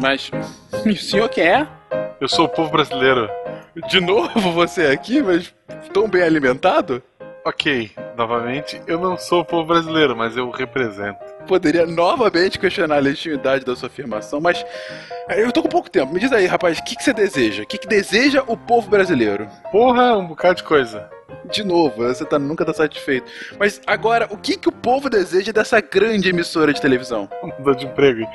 Mas o senhor quem é? Eu sou o povo brasileiro. De novo você aqui, mas tão bem alimentado? Ok, novamente, eu não sou o povo brasileiro, mas eu represento. Poderia novamente questionar a legitimidade da sua afirmação, mas eh, eu tô com pouco tempo. Me diz aí, rapaz, o que, que você deseja? O que, que deseja o povo brasileiro? Porra, um bocado de coisa. De novo, você tá, nunca tá satisfeito. Mas agora, o que, que o povo deseja dessa grande emissora de televisão? Mudou de emprego.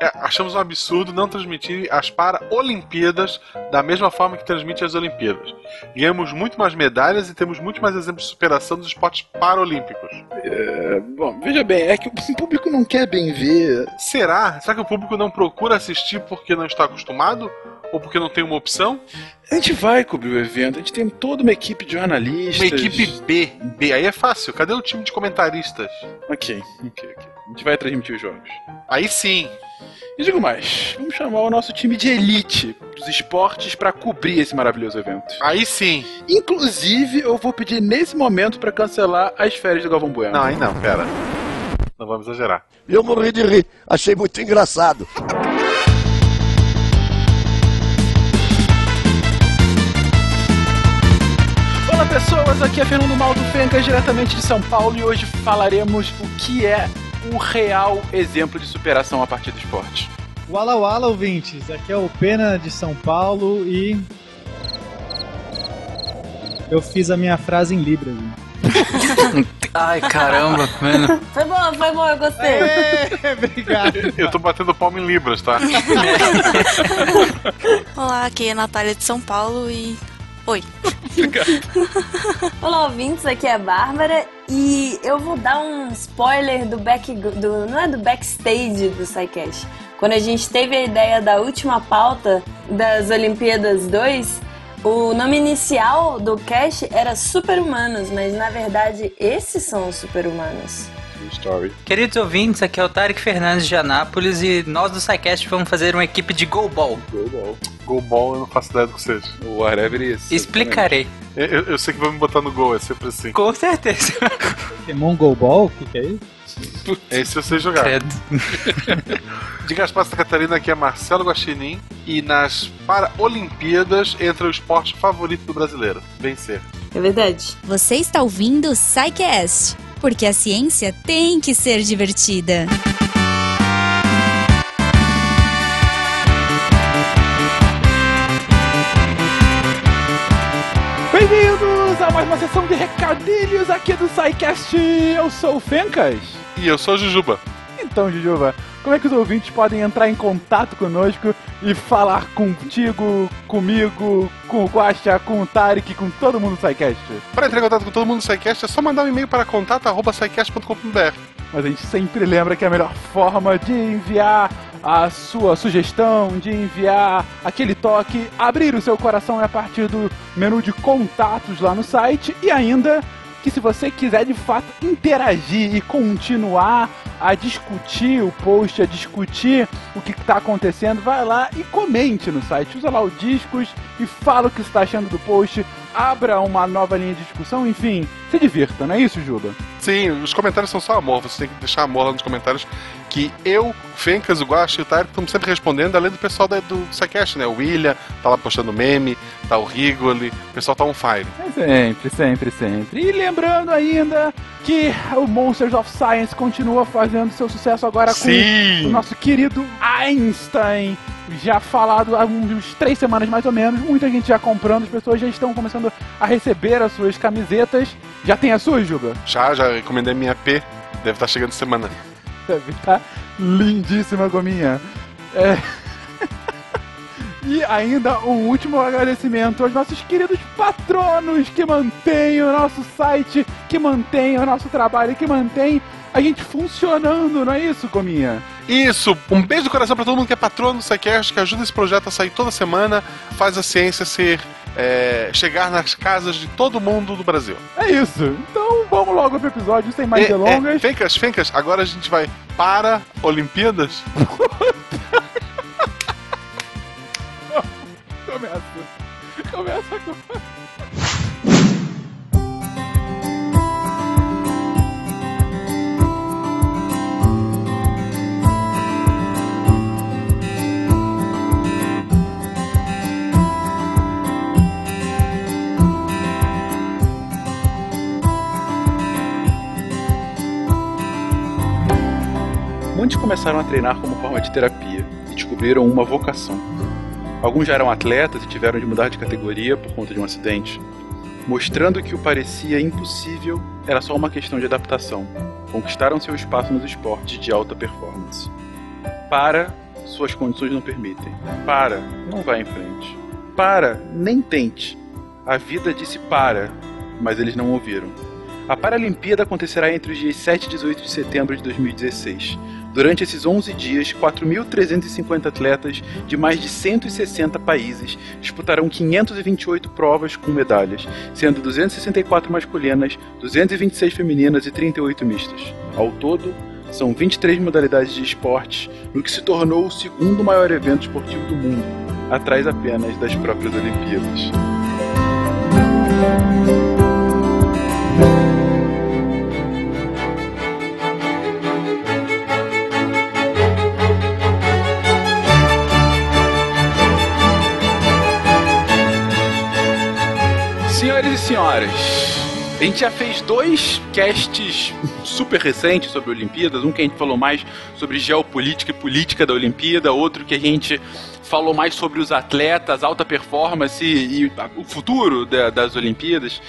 É, achamos um absurdo não transmitir as Paralimpíadas da mesma forma que transmite as Olimpíadas. Ganhamos muito mais medalhas e temos muito mais exemplos de superação dos esportes paralímpicos. É, bom, veja bem, é que o público não quer bem ver. Será? Será que o público não procura assistir porque não está acostumado? Ou porque não tem uma opção? A gente vai cobrir o evento, a gente tem toda uma equipe de jornalistas. Uma equipe B. B. Aí é fácil. Cadê o time de comentaristas? Ok, ok, ok. A gente vai transmitir os jogos. Aí sim. E digo mais, vamos chamar o nosso time de elite dos esportes para cobrir esse maravilhoso evento. Aí sim. Inclusive, eu vou pedir nesse momento para cancelar as férias do Galvão Bueno. Não, aí não, pera. Não vamos exagerar. Eu morri de rir, achei muito engraçado. Pessoas, aqui é Fernando Maldo Fencas, diretamente de São Paulo, e hoje falaremos o que é o real exemplo de superação a partir do esporte. Wala Wala, ouvintes. Aqui é o Pena de São Paulo e. Eu fiz a minha frase em Libras. Ai, caramba, mano. Foi bom, foi bom, eu gostei. É, obrigado. Eu tô batendo palma em libras, tá? Olá, aqui é a Natália de São Paulo e. Oi. Olá, ouvintes, aqui é a Bárbara e eu vou dar um spoiler do back do não é do backstage do SciCast. Quando a gente teve a ideia da última pauta das Olimpíadas 2, o nome inicial do cast era Super-Humanos, mas na verdade esses são os Super-Humanos. Story. Queridos ouvintes, aqui é o Tarek Fernandes de Anápolis e nós do SciCast vamos fazer uma equipe de Go Ball. Gol ball, eu não faço ideia do que seja. Whatever isso. Explicarei. Eu, eu- eu sei que vão me botar no gol, é sempre assim. Com certeza. Pokémon Go Ball? O que, que é isso? Esse eu sei jogar. Credo. De Gaspar Santa Catarina, aqui é Marcelo Guaxinim. E nas Paralimpíadas entra o esporte favorito do brasileiro: vencer. É verdade. Você está ouvindo o SciCast, porque a ciência tem que ser divertida. Bem-vindos a mais uma sessão de recadilhos aqui do SciCast. Eu sou o Fencas. E eu sou a Jujuba. Então, Jujuba, como é que os ouvintes podem entrar em contato conosco e falar contigo, comigo, com o Guaxa, com o Tarek, com todo mundo do SciCast? Para entrar em contato com todo mundo do SciCast, é só mandar um e-mail para contato.sicast.com.br. Mas a gente sempre lembra que a melhor forma de enviar a sua sugestão, de enviar aquele toque, abrir o seu coração é a partir do menu de contatos lá no site e ainda que se você quiser de fato interagir e continuar a discutir o post, a discutir o que está acontecendo, vai lá e comente no site. Usa lá o discos e fala o que está achando do post, abra uma nova linha de discussão, enfim, se divirta, não é isso, Juba? Sim, os comentários são só amor. Você tem que deixar amor lá nos comentários. Que eu, Fencas, o Guacha e o Tarek estamos sempre respondendo, além do pessoal da, do SciCast, né? O William tá lá postando meme, tá o Rigoli, o pessoal tá on fire. É Sempre, sempre, sempre. E lembrando ainda que o Monsters of Science continua fazendo seu sucesso agora com Sim! o nosso querido Einstein. Já falado há uns três semanas mais ou menos. Muita gente já comprando, as pessoas já estão começando a receber as suas camisetas. Já tem a sua, Juba? Já, já encomendei minha P, deve estar chegando semana. Deve estar lindíssima, Gominha. É. E ainda um último agradecimento aos nossos queridos patronos que mantêm o nosso site, que mantêm o nosso trabalho, que mantêm a gente funcionando, não é isso, Gominha? Isso, um beijo do coração pra todo mundo que é patrono do SciCast, que ajuda esse projeto a sair toda semana, faz a ciência ser. é, chegar nas casas de todo mundo do Brasil. É isso. Então vamos logo pro episódio sem mais É, delongas. é, Fencas, Fencas, agora a gente vai para Olimpíadas. Começa. Começa agora. Muitos começaram a treinar como forma de terapia e descobriram uma vocação. Alguns já eram atletas e tiveram de mudar de categoria por conta de um acidente, mostrando que o parecia impossível era só uma questão de adaptação. Conquistaram seu espaço nos esportes de alta performance. Para, suas condições não permitem. Para, não vá em frente. Para, nem tente. A vida disse para, mas eles não ouviram. A Paralimpíada acontecerá entre os dias 7 e 18 de setembro de 2016. Durante esses 11 dias, 4.350 atletas de mais de 160 países disputarão 528 provas com medalhas, sendo 264 masculinas, 226 femininas e 38 mistas. Ao todo, são 23 modalidades de esportes, no que se tornou o segundo maior evento esportivo do mundo, atrás apenas das próprias Olimpíadas. A gente já fez dois casts super recentes sobre Olimpíadas. Um que a gente falou mais sobre geopolítica e política da Olimpíada, outro que a gente falou mais sobre os atletas, alta performance e, e o futuro da, das Olimpíadas.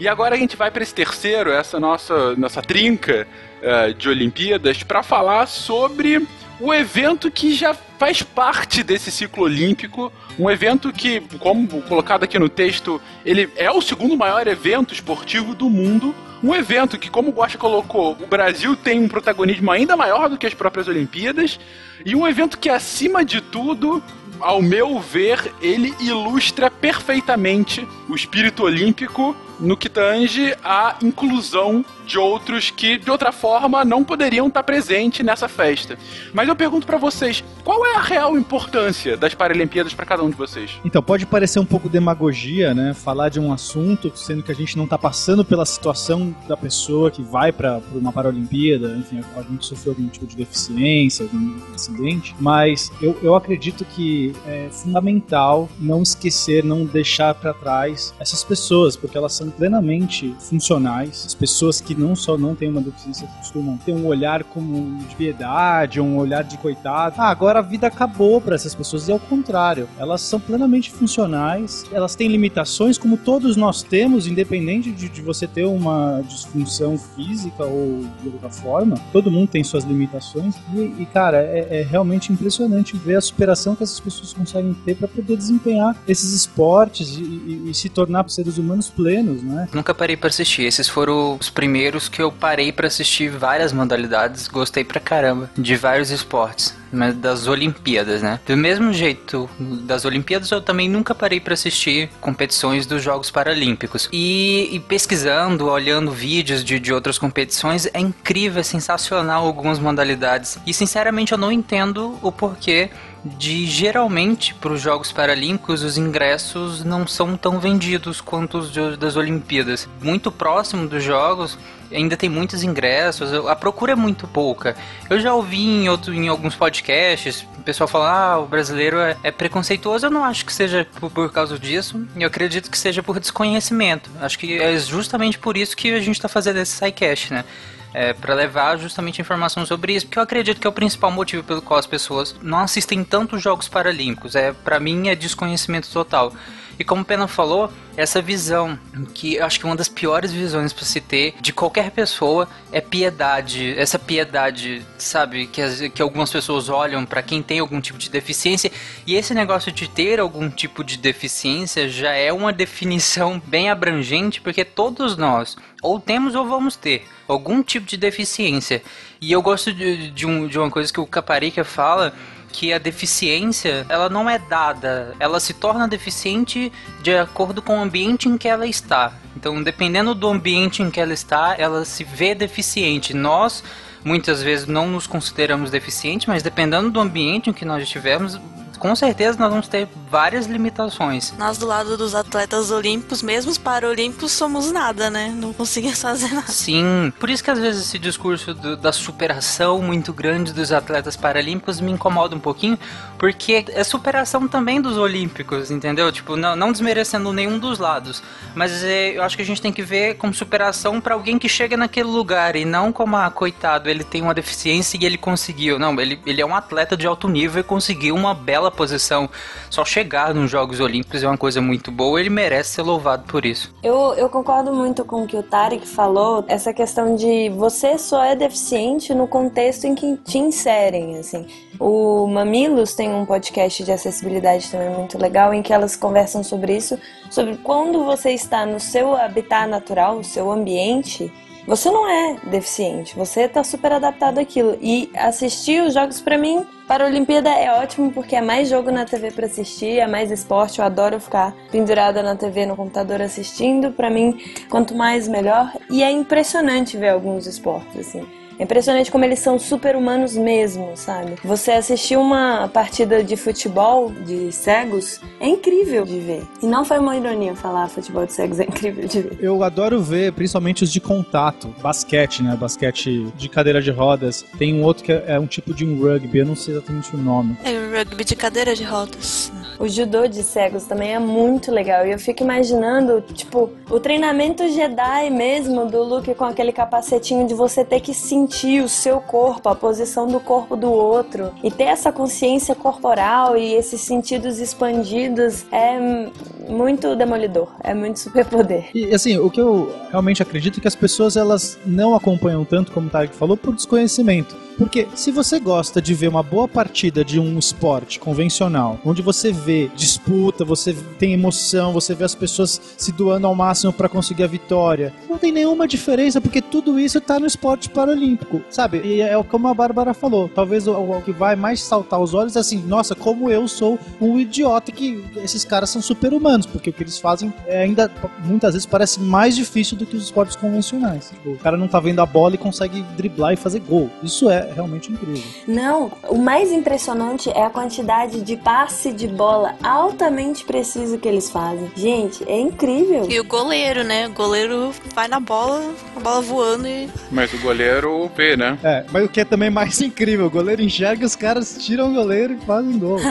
E agora a gente vai para esse terceiro, essa nossa, nossa trinca uh, de Olimpíadas, para falar sobre o evento que já faz parte desse ciclo olímpico, um evento que, como colocado aqui no texto, ele é o segundo maior evento esportivo do mundo. Um evento que, como o Guacha colocou, o Brasil tem um protagonismo ainda maior do que as próprias Olimpíadas. E um evento que, acima de tudo, ao meu ver, ele ilustra perfeitamente o espírito olímpico no que tange a inclusão de outros que, de outra forma, não poderiam estar presentes nessa festa. Mas eu pergunto para vocês, qual é a real importância das Paralimpíadas para cada um de vocês? Então, pode parecer um pouco demagogia, né? Falar de um assunto, sendo que a gente não tá passando pela situação da pessoa que vai para uma Paralimpíada, enfim, a gente sofreu algum tipo de deficiência, algum acidente, mas eu, eu acredito que é fundamental não esquecer, não deixar para trás essas pessoas, porque elas são plenamente funcionais. As pessoas que não só não têm uma deficiência costumam ter um olhar como de piedade, um olhar de coitado. Ah, agora a vida acabou para essas pessoas e ao contrário, elas são plenamente funcionais. Elas têm limitações como todos nós temos, independente de, de você ter uma disfunção física ou de outra forma. Todo mundo tem suas limitações e, e cara, é, é realmente impressionante ver a superação que essas pessoas conseguem ter para poder desempenhar esses esportes e, e, e se tornar seres humanos plenos, né? Nunca parei para assistir. Esses foram os primeiros que eu parei para assistir várias modalidades. Gostei pra caramba de vários esportes, mas das Olimpíadas, né? Do mesmo jeito das Olimpíadas, eu também nunca parei para assistir competições dos Jogos Paralímpicos. E, e pesquisando, olhando vídeos de, de outras competições, é incrível, é sensacional algumas modalidades. E sinceramente eu não entendo o porquê de geralmente para os Jogos Paralímpicos os ingressos não são tão vendidos quanto os de- das Olimpíadas. Muito próximo dos Jogos ainda tem muitos ingressos, a procura é muito pouca. Eu já ouvi em, outro, em alguns podcasts o pessoal falar ah, o brasileiro é, é preconceituoso. Eu não acho que seja por, por causa disso, eu acredito que seja por desconhecimento. Acho que é justamente por isso que a gente está fazendo esse SciCast, né? É, para levar justamente informação sobre isso, porque eu acredito que é o principal motivo pelo qual as pessoas não assistem tantos Jogos Paralímpicos. É, para mim é desconhecimento total. E como o Pena falou, essa visão, que acho que uma das piores visões para se ter de qualquer pessoa é piedade. Essa piedade, sabe, que, as- que algumas pessoas olham para quem tem algum tipo de deficiência. E esse negócio de ter algum tipo de deficiência já é uma definição bem abrangente, porque todos nós, ou temos ou vamos ter, algum tipo de deficiência. E eu gosto de, de, um- de uma coisa que o Caparica fala que a deficiência ela não é dada, ela se torna deficiente de acordo com o ambiente em que ela está. Então, dependendo do ambiente em que ela está, ela se vê deficiente. Nós muitas vezes não nos consideramos deficientes, mas dependendo do ambiente em que nós estivermos, com certeza nós vamos ter várias limitações. Nós do lado dos atletas olímpicos, mesmo os paralímpicos, somos nada, né? Não conseguimos fazer nada. Sim, por isso que às vezes esse discurso do, da superação muito grande dos atletas paralímpicos me incomoda um pouquinho, porque é superação também dos olímpicos, entendeu? Tipo, não, não desmerecendo nenhum dos lados, mas é, eu acho que a gente tem que ver como superação para alguém que chega naquele lugar e não como, ah, coitado, ele tem uma deficiência e ele conseguiu. Não, ele, ele é um atleta de alto nível e conseguiu uma bela posição. Só chegar nos Jogos Olímpicos é uma coisa muito boa, ele merece ser louvado por isso. Eu, eu concordo muito com o que o Tarek falou, essa questão de você só é deficiente no contexto em que te inserem, assim. O Mamilos tem um podcast de acessibilidade também muito legal, em que elas conversam sobre isso, sobre quando você está no seu habitat natural, o seu ambiente, você não é deficiente, você tá super adaptado àquilo. E assistir os jogos para mim, para a Olimpíada é ótimo porque é mais jogo na TV para assistir, é mais esporte, eu adoro ficar pendurada na TV no computador assistindo. Para mim, quanto mais melhor. E é impressionante ver alguns esportes assim. É impressionante como eles são super humanos mesmo, sabe? Você assistir uma partida de futebol de cegos é incrível de ver. E não foi uma ironia falar futebol de cegos é incrível de ver. Eu adoro ver, principalmente os de contato, basquete, né? Basquete de cadeira de rodas. Tem um outro que é, é um tipo de um rugby, eu não sei exatamente o nome. É o rugby de cadeira de rodas. O judô de cegos também é muito legal. E eu fico imaginando, tipo, o treinamento Jedi mesmo do Luke com aquele capacetinho de você ter que sentir o seu corpo, a posição do corpo do outro. E ter essa consciência corporal e esses sentidos expandidos é muito demolidor. É muito superpoder. E assim, o que eu realmente acredito é que as pessoas elas não acompanham tanto, como o Tarek falou, por desconhecimento. Porque se você gosta de ver uma boa partida de um esporte convencional, onde você vê disputa, você tem emoção, você vê as pessoas se doando ao máximo para conseguir a vitória, não tem nenhuma diferença porque tudo isso tá no esporte paralímpico, sabe? E é como a Bárbara falou, talvez o, o que vai mais saltar os olhos é assim, nossa, como eu sou um idiota que esses caras são super humanos, porque o que eles fazem é ainda muitas vezes parece mais difícil do que os esportes convencionais. Tipo, o cara não tá vendo a bola e consegue driblar e fazer gol. Isso é realmente incrível. Não, o mais impressionante é a quantidade de passe de bola altamente preciso que eles fazem. Gente, é incrível. E o goleiro, né? O goleiro vai na bola, a bola voando e. Mas o goleiro vê, né? É, mas o que é também mais incrível, o goleiro enxerga, os caras tiram o goleiro e fazem gol.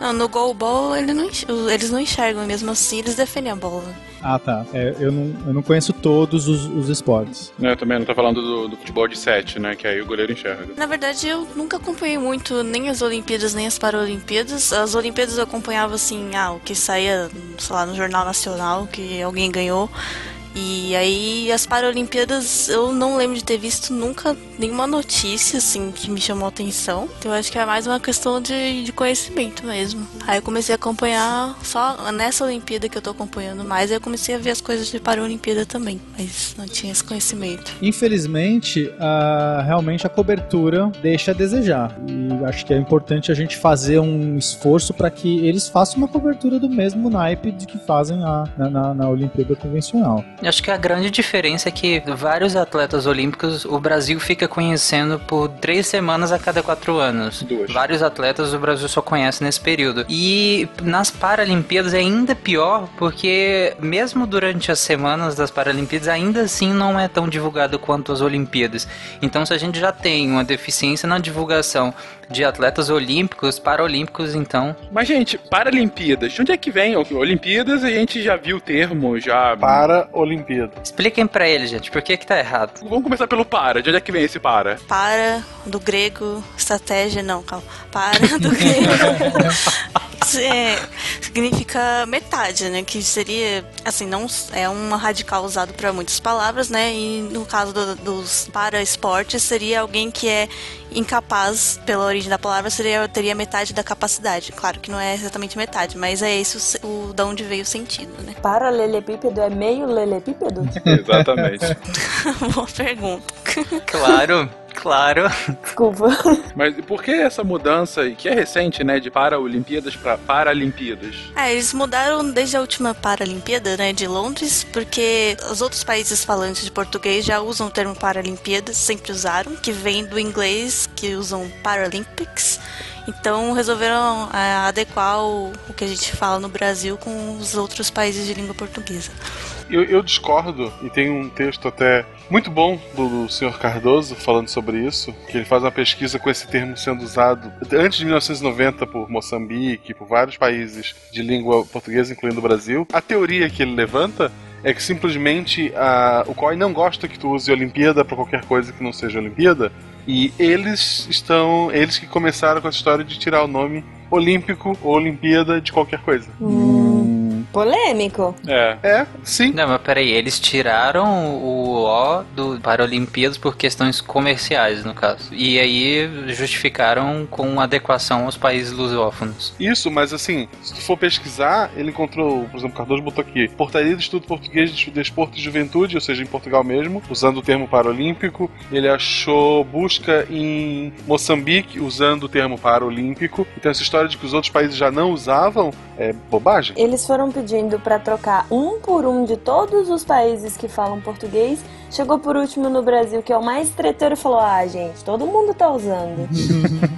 Não, no goal ball ele não enx- eles não enxergam, mesmo assim eles defendem a bola. ah, tá. É, eu, não, eu não conheço todos os, os esportes. Eu também não tô falando do, do futebol de 7, né? Que aí o goleiro enxerga. Na verdade, eu nunca acompanhei muito nem as Olimpíadas nem as Paralimpíadas. As Olimpíadas eu acompanhava assim, ah, o que saía, sei lá, no Jornal Nacional, que alguém ganhou. E aí as Paralimpíadas eu não lembro de ter visto nunca nenhuma notícia assim que me chamou a atenção. Então eu acho que é mais uma questão de, de conhecimento mesmo. Aí eu comecei a acompanhar só nessa Olimpíada que eu tô acompanhando mais, aí eu comecei a ver as coisas de Paralimpíada também, mas não tinha esse conhecimento. Infelizmente, a- realmente a cobertura deixa a desejar. E acho que é importante a gente fazer um esforço para que eles façam uma cobertura do mesmo naipe de que fazem a- na, na- na Olimpíada convencional. Acho que a grande diferença é que vários atletas olímpicos o Brasil fica conhecendo por três semanas a cada quatro anos. Duas. Vários atletas o Brasil só conhece nesse período. E nas Paralimpíadas é ainda pior, porque mesmo durante as semanas das Paralimpíadas, ainda assim não é tão divulgado quanto as Olimpíadas. Então, se a gente já tem uma deficiência na divulgação de atletas olímpicos, paralímpicos, então. Mas, gente, Paralimpíadas, de onde é que vem? Olimpíadas, a gente já viu o termo, já. Para Olimpíada. Expliquem pra ele, gente, por que que tá errado. Vamos começar pelo para. De onde é que vem esse para? Para, do grego, estratégia, não, calma. Para, do grego. É, significa metade, né? Que seria, assim, não é uma radical usado para muitas palavras, né? E no caso do- dos para esportes seria alguém que é incapaz, pela origem da palavra, seria teria metade da capacidade. Claro que não é exatamente metade, mas é esse o, o da onde veio o sentido, né? Paralelepípedo é meio lelepípedo? Exatamente. Boa pergunta. Claro, claro. Desculpa. Mas por que essa mudança, que é recente, né? De Paralimpíadas para Paralimpíadas? É, eles mudaram desde a última Paralimpíada, né, de Londres, porque os outros países falantes de português já usam o termo Paralimpíadas, sempre usaram, que vem do inglês, que usam Paralympics. Então resolveram é, adequar o, o que a gente fala no Brasil com os outros países de língua portuguesa. Eu, eu discordo, e tem um texto até muito bom do, do senhor Cardoso falando sobre isso, que ele faz uma pesquisa com esse termo sendo usado antes de 1990 por Moçambique, por vários países de língua portuguesa, incluindo o Brasil. A teoria que ele levanta é que simplesmente a, o COI não gosta que tu use Olimpíada para qualquer coisa que não seja Olimpíada, e eles estão. Eles que começaram com essa história de tirar o nome olímpico ou Olimpíada de qualquer coisa. Polêmico. É. É, sim. Não, mas peraí, eles tiraram o O do Paralimpíadas por questões comerciais, no caso. E aí justificaram com adequação aos países lusófonos. Isso, mas assim, se tu for pesquisar, ele encontrou, por exemplo, Cardoso botou aqui, Portaria do Estudo Português de Desporto e Juventude, ou seja, em Portugal mesmo, usando o termo paralímpico. Ele achou busca em Moçambique, usando o termo paralímpico. Então essa história de que os outros países já não usavam é bobagem. Eles foram pedindo pra trocar um por um de todos os países que falam português. Chegou por último no Brasil, que é o mais treteiro, e falou: Ah, gente, todo mundo tá usando.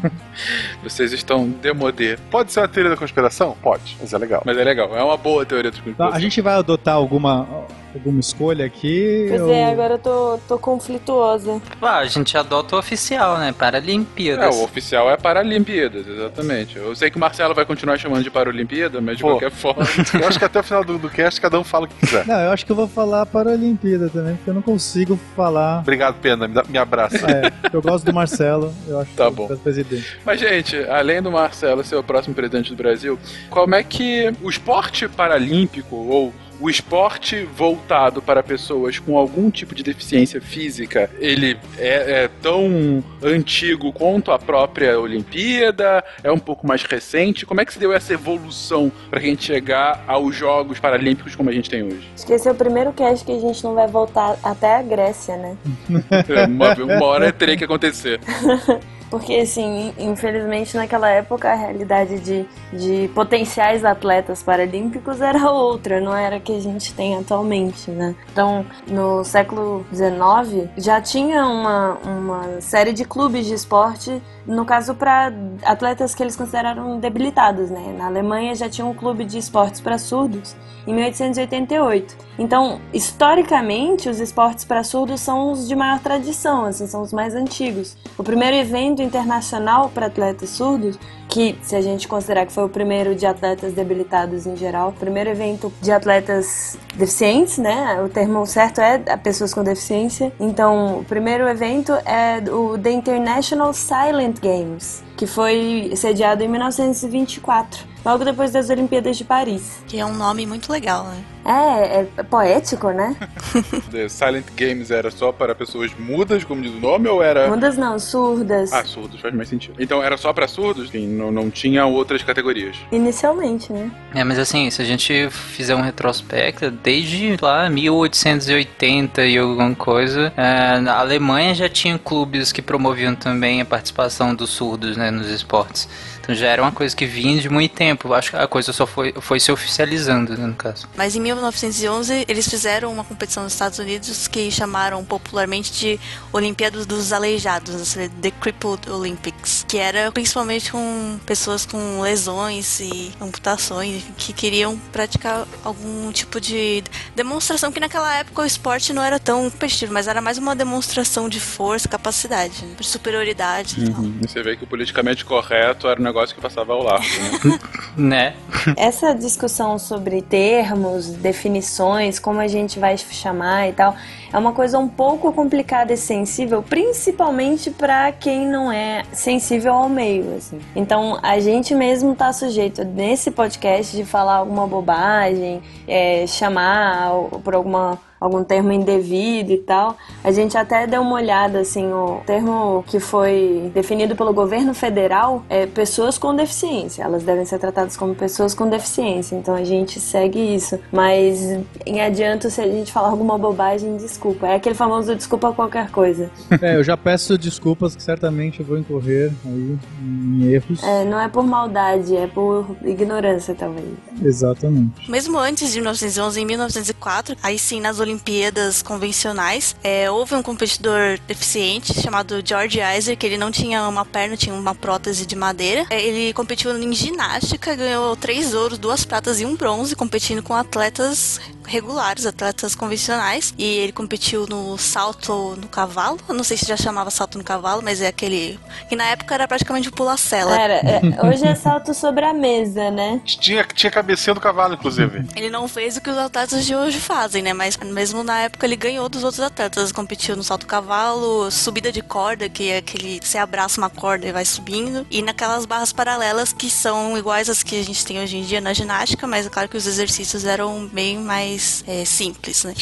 Vocês estão demodê. Pode ser uma teoria da conspiração? Pode, mas é legal. Mas é legal, é uma boa teoria da Tá, conspiração. a gente vai adotar alguma, alguma escolha aqui? Pois ou- é, agora eu tô, tô conflituosa. Ah, a gente adota o oficial, né? É, Paralimpíadas. o oficial é Paralimpíadas, exatamente. Eu sei que o Marcelo vai continuar chamando de Paralimpíada, mas de Pô. qualquer forma. Eu acho que até o final do, do cast cada um fala o que quiser. Não, eu acho que eu vou falar para a Olimpíada também, porque eu não consigo falar. Obrigado, Pena, me, dá- me abraça. É, eu gosto do Marcelo, eu acho Tá que bom. é o presidente. Mas, gente, além do Marcelo ser o próximo presidente do Brasil, como é que o esporte paralímpico ou o esporte voltado para pessoas com algum tipo de deficiência física, ele é, é tão antigo quanto a própria Olimpíada? É um pouco mais recente? Como é que se deu essa evolução para a gente chegar aos Jogos Paralímpicos como a gente tem hoje? Esse é o primeiro cast que a gente não vai voltar até a Grécia, né? Uma, uma hora teria que acontecer. Porque, assim, infelizmente naquela época a realidade de, de potenciais atletas paralímpicos era outra, não era a que a gente tem atualmente, né? Então, no século XIX já tinha uma, uma série de clubes de esporte, no caso para atletas que eles consideraram debilitados, né? Na Alemanha já tinha um clube de esportes para surdos em 1888. Então, historicamente, os esportes para surdos são os de maior tradição, assim, são os mais antigos. O primeiro evento internacional para atletas surdos, que se a gente considerar que foi o primeiro de atletas debilitados em geral, o primeiro evento de atletas deficientes, né? O termo certo é pessoas com deficiência. Então, o primeiro evento é o The International Silent Games, que foi sediado em 1924, logo depois das Olimpíadas de Paris. Que é um nome muito legal, né? É, é poético, né? The Silent Games era só para pessoas mudas, como diz o nome, ou era. Mudas não, surdas. Ah, surdos, faz mais sentido. Então era só pra surdos? Sim, não, não tinha outras categorias. Inicialmente, né? É, mas assim, se a gente fizer um retrospecto, desde lá 1880 e alguma coisa, é, na Alemanha já tinha clubes que promoviam também a participação dos surdos né, nos esportes. Então já era uma coisa que vinha de muito tempo. Acho que a coisa só foi, foi se oficializando, né, no caso. Mas em 1911 eles fizeram uma competição nos Estados Unidos que chamaram popularmente de Olimpíadas dos Aleijados, The Crippled Olympics, que era principalmente com pessoas com lesões e amputações que queriam praticar algum tipo de demonstração que naquela época o esporte não era tão competitivo, mas era mais uma demonstração de força, capacidade, né, de superioridade e tal. E você vê que o politicamente correto era um negócio que passava ao largo, né? Né? Essa discussão sobre termos, definições, como a gente vai chamar e tal, é uma coisa um pouco complicada e sensível, principalmente para quem não é sensível ao meio, assim. Então, a gente mesmo tá sujeito nesse podcast de falar alguma bobagem, é, chamar por alguma algum termo indevido e tal. A gente até deu uma olhada, assim, o termo que foi definido pelo governo federal é pessoas com deficiência. Elas devem ser tratadas como pessoas com deficiência. Então a gente segue isso. Mas em adianto, se a gente falar alguma bobagem, desculpa. É aquele famoso desculpa qualquer coisa. É, eu já peço desculpas que certamente eu vou incorrer aí em erros. É, não é por maldade, é por ignorância, talvez. Exatamente. Mesmo antes de 1911, em 1904, aí sim, nas Olimpíadas Olimpíadas convencionais, é, houve um competidor deficiente chamado George Iser, que ele não tinha uma perna, tinha uma prótese de madeira. É, ele competiu em ginástica, ganhou três ouros, duas pratas e um bronze, competindo com atletas regulares, atletas convencionais. E ele competiu no salto no cavalo. Eu não sei se já chamava salto no cavalo, mas é aquele. que na época era praticamente o pula-cela. Era, é, hoje é salto sobre a mesa, né? Tinha, tinha cabecinha do cavalo, inclusive. Ele não fez o que os atletas de hoje fazem, né? Mas mesmo na época ele ganhou dos outros atletas. Competiu no salto cavalo, subida de corda, que é aquele. Você abraça uma corda e vai subindo. E naquelas barras paralelas que são iguais às que a gente tem hoje em dia na ginástica, mas é claro que os exercícios eram bem mais é, simples, né?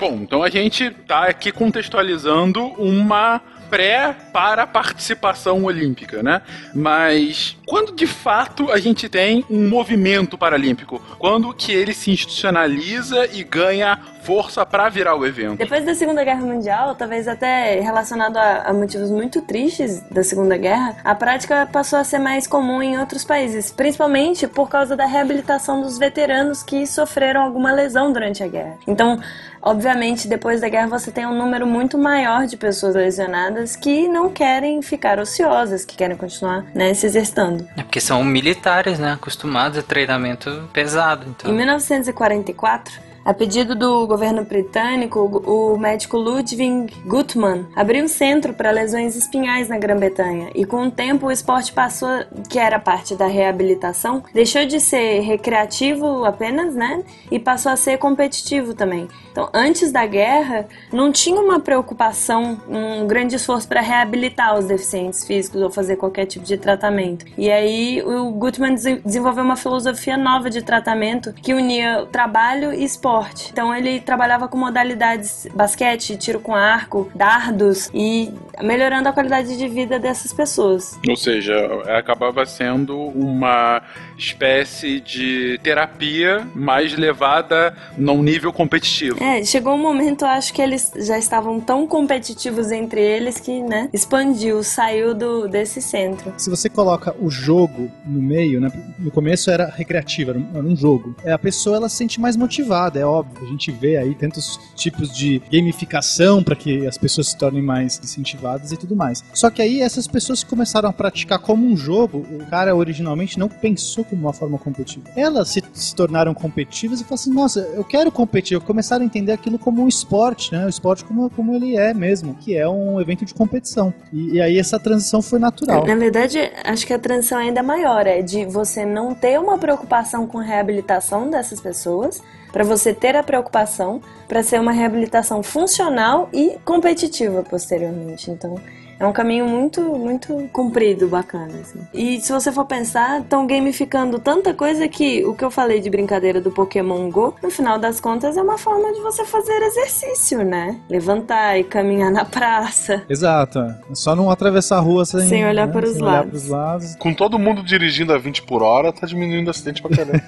Bom, então a gente tá aqui contextualizando uma pré para a participação olímpica, né? Mas quando de fato a gente tem um movimento paralímpico? Quando que ele se institucionaliza e ganha força para virar o evento? Depois da Segunda Guerra Mundial, talvez até relacionado a, a, motivos muito tristes da Segunda Guerra, a prática passou a ser mais comum em outros países, principalmente por causa da reabilitação dos veteranos que sofreram alguma lesão durante a guerra. Então, Obviamente, depois da guerra você tem um número muito maior de pessoas lesionadas que não querem ficar ociosas, que querem continuar né, se exercitando. É porque são militares, né? Acostumados a treinamento pesado. Então. Em 1944, a pedido do governo britânico, o médico Ludwig Gutmann abriu um centro para lesões espinhais na Grã-Bretanha e com o tempo o esporte passou, que era parte da reabilitação, deixou de ser recreativo apenas, né, e passou a ser competitivo também. Então, antes da guerra, não tinha uma preocupação, um grande esforço para reabilitar os deficientes físicos ou fazer qualquer tipo de tratamento. E aí o Gutmann desenvolveu uma filosofia nova de tratamento que unia trabalho e esporte esporte. Então ele trabalhava com modalidades basquete, tiro com arco, dardos e melhorando a qualidade de vida dessas pessoas. Ou seja, acabava sendo uma espécie de terapia mais levada num nível competitivo. É, chegou um momento, acho que eles já estavam tão competitivos entre eles que, né, expandiu, saiu do, desse centro. Se você coloca o jogo no meio, né, no começo era recreativo, era um, era um jogo, é, a pessoa ela se sente mais motivada, é óbvio. A gente vê aí tantos tipos de gamificação para que as pessoas se tornem mais incentivadas e tudo mais. Só que aí essas pessoas começaram a praticar como um jogo, o cara originalmente não pensou como uma forma competitiva. Elas se, se tornaram competitivas e falaram assim: nossa, eu quero competir. Eu começaram a entender aquilo como um esporte, né? O esporte como, como ele é mesmo, que é um evento de competição. E, e aí essa transição foi natural. Na verdade, acho que a transição é ainda maior é de você não ter uma preocupação com reabilitação dessas pessoas, para você ter a preocupação para ser uma reabilitação funcional e competitiva posteriormente. Então, é um caminho muito, muito comprido, bacana. Assim. E se você for pensar, estão gamificando tanta coisa que o que eu falei de brincadeira do Pokémon Go, no final das contas, é uma forma de você fazer exercício, né? Levantar e caminhar na praça. Exato. É só não atravessar a rua sem, sem olhar, né? para, os sem olhar para os lados. Com todo mundo dirigindo a 20 por hora, tá diminuindo o acidente pra caramba.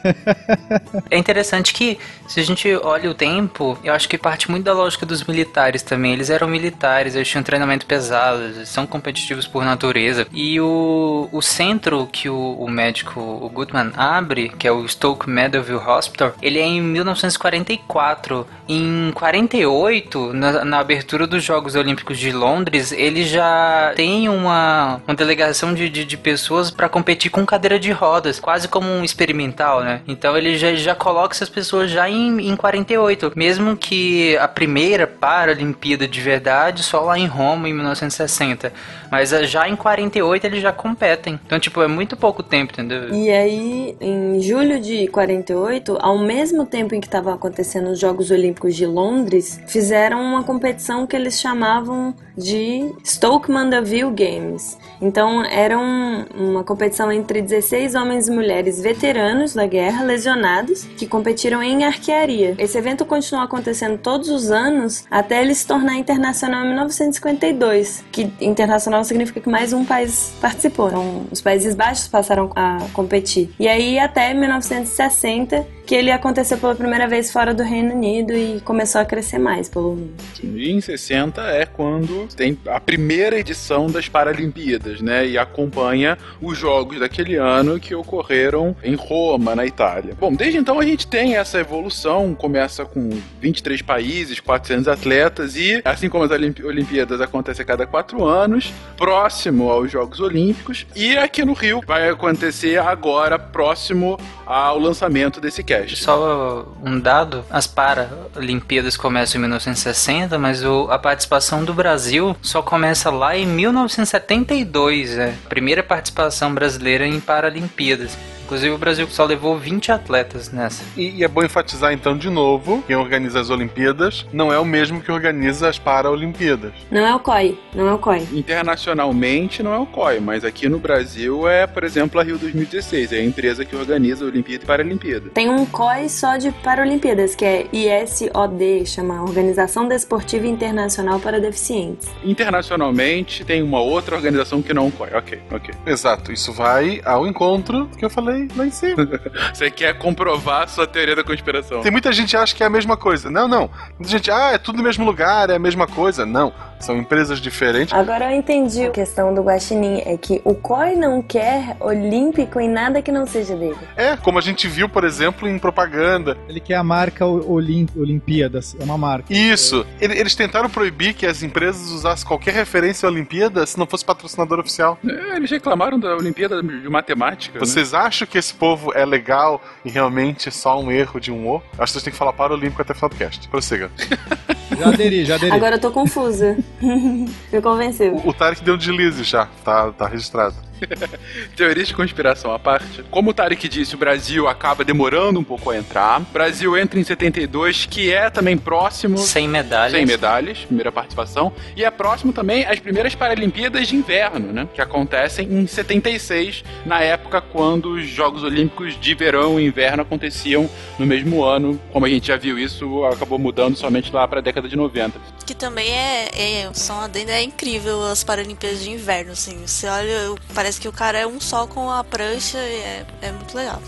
é interessante que, se a gente olha o tempo, eu acho que parte muito da lógica dos militares também. Eles eram militares, eles tinham treinamento pesado, são competitivos por natureza. E o, o centro que o, o médico o Goodman abre, que é o Stoke Meadowville Hospital, ele é em 1944. Em 48, na, na abertura dos Jogos Olímpicos de Londres, ele já tem uma, uma delegação de, de, de pessoas para competir com cadeira de rodas, quase como um experimental, né? Então ele já, já coloca essas pessoas já em, em 48, mesmo que a primeira Paralimpíada de verdade só lá em Roma em 1960. 80. Mas eh, já em 48 eles já competem. Então, tipo, é muito pouco tempo, entendeu? E aí, em julho de 48, ao mesmo tempo em que estavam acontecendo os Jogos Olímpicos de Londres, fizeram uma competição que eles chamavam de Stoke Mandeville Games. Então, era um, uma competição entre 16 homens e mulheres veteranos da guerra, lesionados, que competiram em arquearia. Esse evento continuou acontecendo todos os anos até ele se tornar internacional em 1952, que internacional significa que mais um país participou. Então, os Países Baixos passaram a competir. E aí, até 1960, que ele aconteceu pela primeira vez fora do Reino Unido e começou a crescer mais pelo mundo. Em 60 é quando tem a primeira edição das Paralimpíadas, né? E acompanha os jogos daquele ano que ocorreram em Roma, na Itália. Bom, desde então a gente tem essa evolução, começa com 23 países, 400 atletas e, assim como as Olimp- Olimpíadas acontecem a cada quatro anos, próximo aos Jogos Olímpicos, e aqui no Rio vai acontecer agora, próximo ao lançamento desse cast. Só um dado, as Paralimpíadas começam em 1960, mas o- a participação do Brasil só começa lá em 1972, é. Primeira participação brasileira em Paralimpíadas. Inclusive o Brasil só levou 20 atletas nessa. E, e é bom enfatizar então de novo: quem organiza as Olimpíadas não é o mesmo que organiza as Paralimpíadas. Não é o COI, não é o COI. Internacionalmente não é o COI, mas aqui no Brasil é, por exemplo, a Rio 2016, é a empresa que organiza a Olimpíada e Paralimpíada. Tem um COI só de Paralimpíadas, que é ISOD, chama Organização Desportiva Internacional para Deficientes. Internacionalmente tem uma outra organização que não é um COI. Ok, ok. Exato, isso vai ao encontro que eu falei lá em cima. Você quer comprovar a sua teoria da conspiração. Tem muita gente que acha que é a mesma coisa. Não, não. Muita gente, ah, é tudo no mesmo lugar, é a mesma coisa. Não, são empresas diferentes. Agora eu entendi a questão do Guaxinim, é que o COI não quer olímpico em nada que não seja dele. É, como a gente viu, por exemplo, em propaganda. Ele quer a marca Olim Olimpíadas, é uma marca. Isso. Ele- Eles tentaram proibir que as empresas usassem qualquer referência à Olimpíada se não fosse patrocinador oficial. É, eles reclamaram da Olimpíada de Matemática. né? Vocês acham que esse povo é legal e realmente é só um erro de um O? Acho que vocês têm que falar para o Olímpico até o final do cast. Prossiga. Já aderi, já aderi. Agora eu tô confusa. Me convenceu. O, o Tarek deu um deslize já. Tá, tá registrado. Teorias de conspiração à parte. Como o Tarek disse, o Brasil acaba demorando um pouco a entrar. O Brasil entra em 72, que é também próximo. Sem medalhas. Sem medalhas, primeira participação. E é próximo também às primeiras Paralimpíadas de Inverno, né? Que acontecem em 76, na época quando os Jogos Olímpicos de Verão e Inverno aconteciam no mesmo ano. Como a gente já viu, isso acabou mudando somente lá para a década de 90. Que também é, é só uma adenda, é incrível as Paralimpíadas de Inverno, assim. Você olha, parece que o cara é um só com a prancha e é, é muito legal.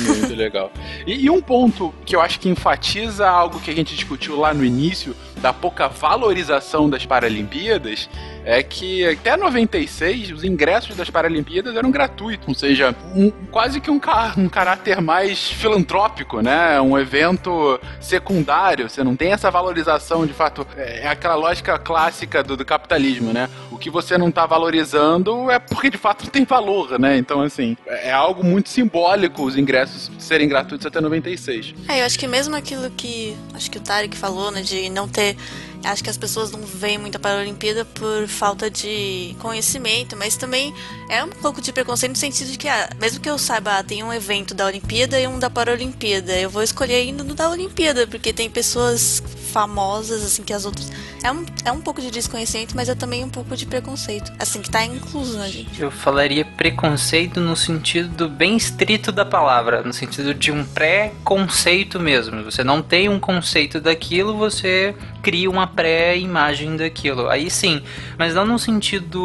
Muito legal. E, e um ponto que eu acho que enfatiza algo que a gente discutiu lá no início, da pouca valorização das Paralimpíadas, é que até 96 os ingressos das Paralimpíadas eram gratuitos, ou seja, um- quase que um, ca- um caráter mais filantrópico, né? Um evento secundário, você não tem essa valorização de fato, é é aquela lógica clássica do, do capitalismo, né? O que você não tá valorizando é porque de fato não tem valor, né? Então, assim, é é algo muito simbólico os ingressos serem gratuitos até 96. É, eu acho que mesmo aquilo que acho que o Tarek falou, né, de não ter acho que as pessoas não veem muito a Olimpíada por falta de conhecimento, mas também é um pouco de preconceito no sentido de que, ah, mesmo que eu saiba, ah, tem um evento da Olimpíada e um da Paralimpíada, eu vou escolher ainda no da Olimpíada, porque tem pessoas famosas, assim, que as outras. É um, é um pouco de desconhecimento, mas é também um pouco de preconceito. Assim, que tá incluso na gente. Eu falaria preconceito no sentido bem estrito da palavra, no sentido de um pré-conceito mesmo. Você não tem um conceito daquilo, você cria uma pré-imagem daquilo. Aí sim, mas não no sentido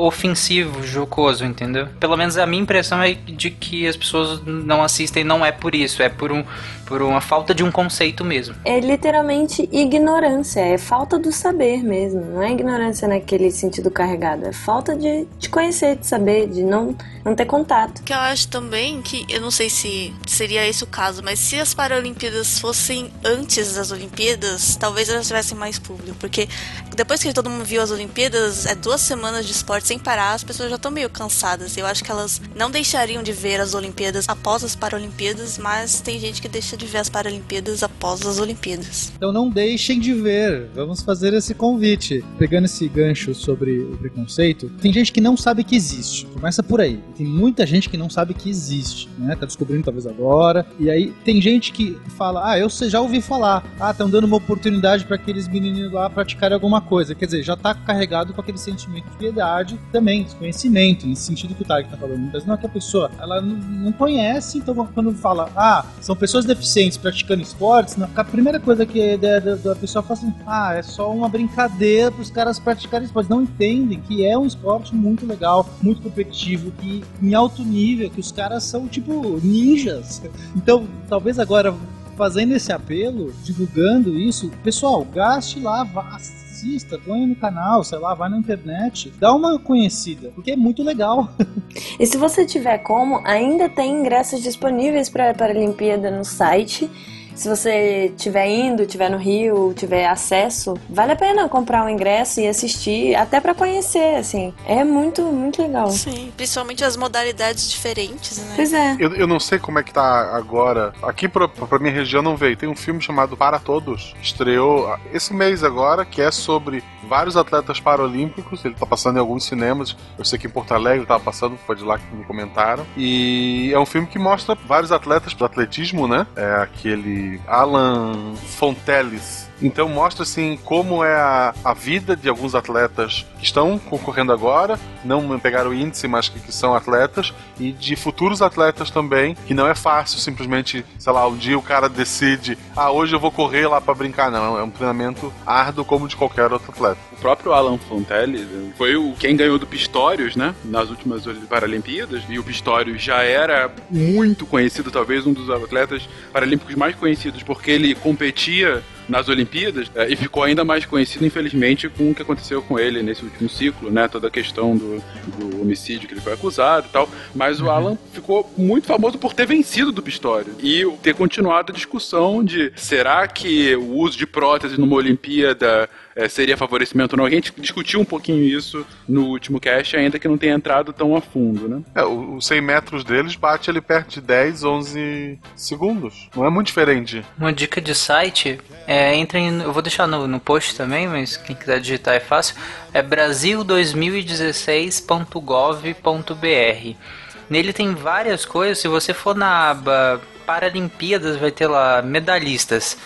ofensivo, jocoso, entendeu? Pelo menos a minha impressão é de que as pessoas não assistem não é por isso, é por um por uma falta de um conceito mesmo. É literalmente ignorância, é falta do saber mesmo. Não é ignorância naquele sentido carregado, é falta de, de conhecer, de saber, de não, não ter contato. Que eu acho também que, eu não sei se seria esse o caso, mas se as Paralimpíadas fossem antes das Olimpíadas, talvez elas tivessem mais público. Porque depois que todo mundo viu as Olimpíadas, é duas semanas de esporte sem parar, as pessoas já estão meio cansadas. Eu acho que elas não deixariam de ver as Olimpíadas após as Paralimpíadas, mas tem gente que deixa de ver as Paralimpíadas após as Olimpíadas. Então não deixem de ver. Vamos fazer esse convite. Pegando esse gancho sobre o preconceito, tem gente que não sabe que existe. Começa por aí. Tem muita gente que não sabe que existe, né? Tá descobrindo talvez agora. E aí tem gente que fala: "Ah, eu já ouvi falar. Ah, estão dando uma oportunidade para aqueles menininhos lá praticarem alguma coisa". Quer dizer, já tá carregado com aquele sentimento de piedade também, desconhecimento, nesse sentido que o Tarek tá falando. Mas não é que a pessoa, ela não, não conhece, então quando fala: "Ah, são pessoas deficientes praticando esportes", a primeira coisa que a ideia da, da pessoa fala assim: "Ah, é só uma brincadeira para os caras praticarem esportes". Não entendem que é um esporte muito legal, muito competitivo, que em alto nível, que os caras são tipo ninjas. Então, talvez agora fazendo esse apelo, divulgando isso, pessoal, gaste lá, assista, põe no canal, sei lá, vai na internet, dá uma conhecida, porque é muito legal. E se você tiver como, ainda tem ingressos disponíveis para a Paralimpíada no site. Se você estiver indo, estiver no Rio, tiver acesso, vale a pena comprar um ingresso e assistir, até para conhecer, assim. É muito, muito legal. Sim, principalmente as modalidades diferentes, né? Pois é. Eu, eu não sei como é que tá agora. Aqui pra, pra minha região não veio. Tem um filme chamado Para Todos, que estreou esse mês agora, que é sobre vários atletas paralímpicos. Ele tá passando em alguns cinemas. Eu sei que em Porto Alegre tava passando, foi de lá que me comentaram. E é um filme que mostra vários atletas do atletismo, né? É aquele Alan Fonteles. Então mostra assim como é a, a vida de alguns atletas que estão concorrendo agora, não pegaram o índice, mas que, que são atletas, e de futuros atletas também, que não é fácil simplesmente, sei lá, um dia o cara decide, ah, hoje eu vou correr lá para brincar. Não, é um treinamento árduo como de qualquer outro atleta. O próprio Alan Fontelli foi o quem ganhou do Pistorius, né? Nas últimas Paralimpíadas. E o Pistorius já era muito conhecido, talvez um dos atletas paralímpicos mais conhecidos, porque ele competia nas Olimpíadas é, e ficou ainda mais conhecido, infelizmente, com o que aconteceu com ele nesse último ciclo, né? Toda a questão do, do homicídio que ele foi acusado e tal. Mas o Alan ficou muito famoso por ter vencido do Pistorius e ter continuado a discussão de será que o uso de prótese numa Olimpíada é, seria favorecimento ou não. A gente discutiu um pouquinho isso no último cast, ainda que não tenha entrado tão a fundo, né? É, os 100 metros deles bate ali perto de 10, 11 segundos. Não é muito diferente. Uma dica de site é entrem, eu vou deixar no, no post também, mas quem quiser digitar é fácil. É brasil2016.gov.br. Nele tem várias coisas. Se você for na aba Paralimpíadas, vai ter lá medalhistas.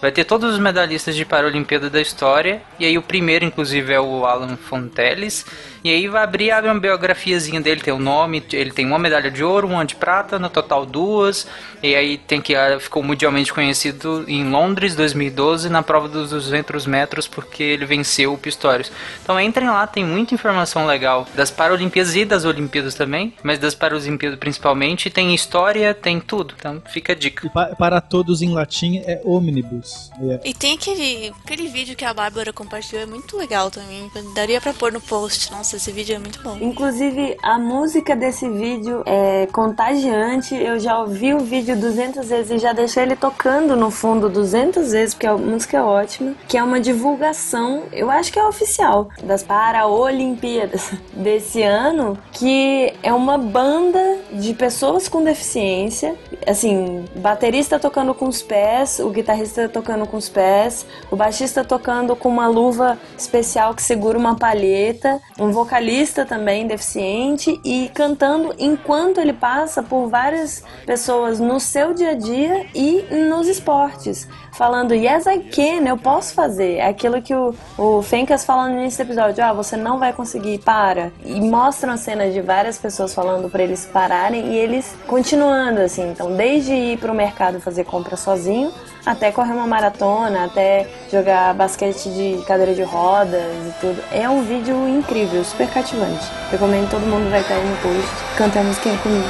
Vai ter todos os medalhistas de Paralimpíada da história. E aí o primeiro, inclusive, é o Alan Fonteles. E aí vai abrir abre uma biografiazinha dele, tem o nome, ele tem uma medalha de ouro, uma de prata, no total duas. E aí tem que ah, ficou mundialmente conhecido em Londres 2012 na prova dos 200 metros porque ele venceu o Pistorius. Então entrem lá, tem muita informação legal das Paralimpíadas e das Olimpíadas também, mas das Paralimpíadas principalmente, tem história, tem tudo. Então fica a dica. Pa- para todos em latim é omnibus. É. E tem aquele, aquele vídeo que a Bárbara compartilhou, é muito legal também. Daria pra pôr no post. Nossa, esse vídeo é muito bom. Inclusive, a música desse vídeo é contagiante. Eu já ouvi o vídeo 200 vezes e já deixei ele tocando no fundo 200 vezes, porque a música é ótima. Que é uma divulgação, eu acho que é oficial, das Paraolimpíadas desse ano, que é uma banda de pessoas com deficiência. Assim, baterista tocando com os pés, o guitarrista tocando com os pés, o baixista tocando com uma luva especial que segura uma palheta, um vocalista também deficiente e cantando enquanto ele passa por várias pessoas no seu dia a dia e nos esportes. Falando, yes, I can, eu posso fazer. É aquilo que o, o Fencas fala no início do episódio: ah, você não vai conseguir, para. E mostram a cena de várias pessoas falando para eles pararem e eles continuando, assim. Então, desde ir pro mercado fazer compra sozinho, até correr uma maratona, até jogar basquete de cadeira de rodas e tudo. É um vídeo incrível, super cativante. Recomendo todo mundo vai cair no post, canta a musiquinha comigo.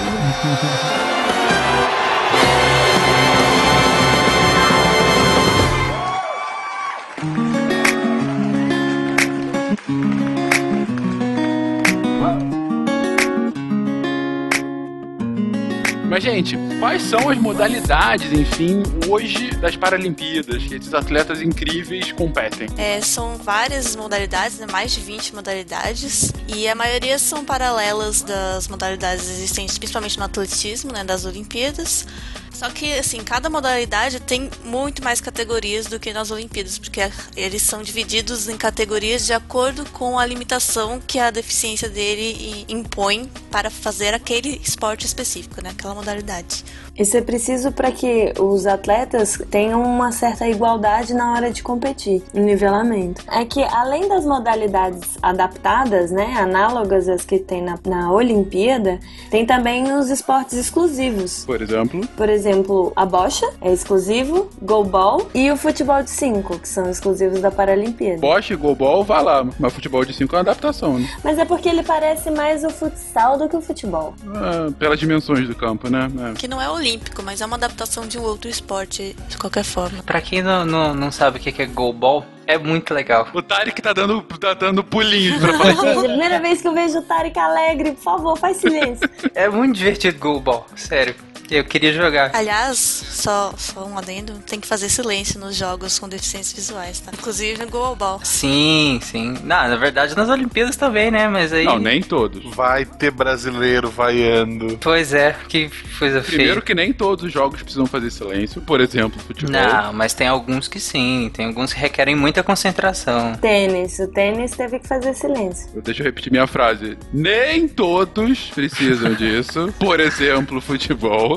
Mas, gente, quais são as modalidades, enfim, hoje das Paralimpíadas que esses atletas incríveis competem? É, são várias modalidades, né? mais de 20 modalidades, e a maioria são paralelas das modalidades existentes, principalmente no atletismo, né, das Olimpíadas. Só que, assim, cada modalidade tem muito mais categorias do que nas Olimpíadas, porque eles são divididos em categorias de acordo com a limitação que a deficiência dele impõe para fazer aquele esporte específico, né? Aquela modalidade. Isso é preciso para que os atletas tenham uma certa igualdade na hora de competir, um nivelamento. É que além das modalidades adaptadas, né, análogas às que tem na, na Olimpíada, tem também os esportes exclusivos. Por exemplo, Por exemplo, a bocha é exclusivo, goalball e o futebol de 5, que são exclusivos da Paralimpíada. Bosch e Golbol, vá lá. Mas futebol de 5 é uma adaptação, né? Mas é porque ele parece mais o futsal do que o futebol. Ah, pelas dimensões do campo, né? Né? É. Que não é olímpico, mas é uma adaptação de um outro esporte, de qualquer forma. Pra quem não, não, não sabe o que é goalball, é muito legal. O Tarek tá dando, tá dando pulinhos pra falar. Gente, é a primeira vez que eu vejo o Tarek alegre, por favor, faz silêncio. É muito divertido goalball, sério. Eu queria jogar. Aliás, só, só um adendo, tem que fazer silêncio nos jogos com deficiências visuais, tá? Inclusive no Goalball. Sim, sim. Não, na verdade nas Olimpíadas também, né? Mas aí. Não, nem todos. Vai ter brasileiro vaiando. Pois é, que coisa Primeiro feia. que nem todos os jogos precisam fazer silêncio. Por exemplo, futebol. Não, mas tem alguns que sim. Tem alguns que requerem muita concentração. Tênis, o tênis teve que fazer silêncio. Deixa eu repetir minha frase. Nem todos precisam disso. Por exemplo, futebol.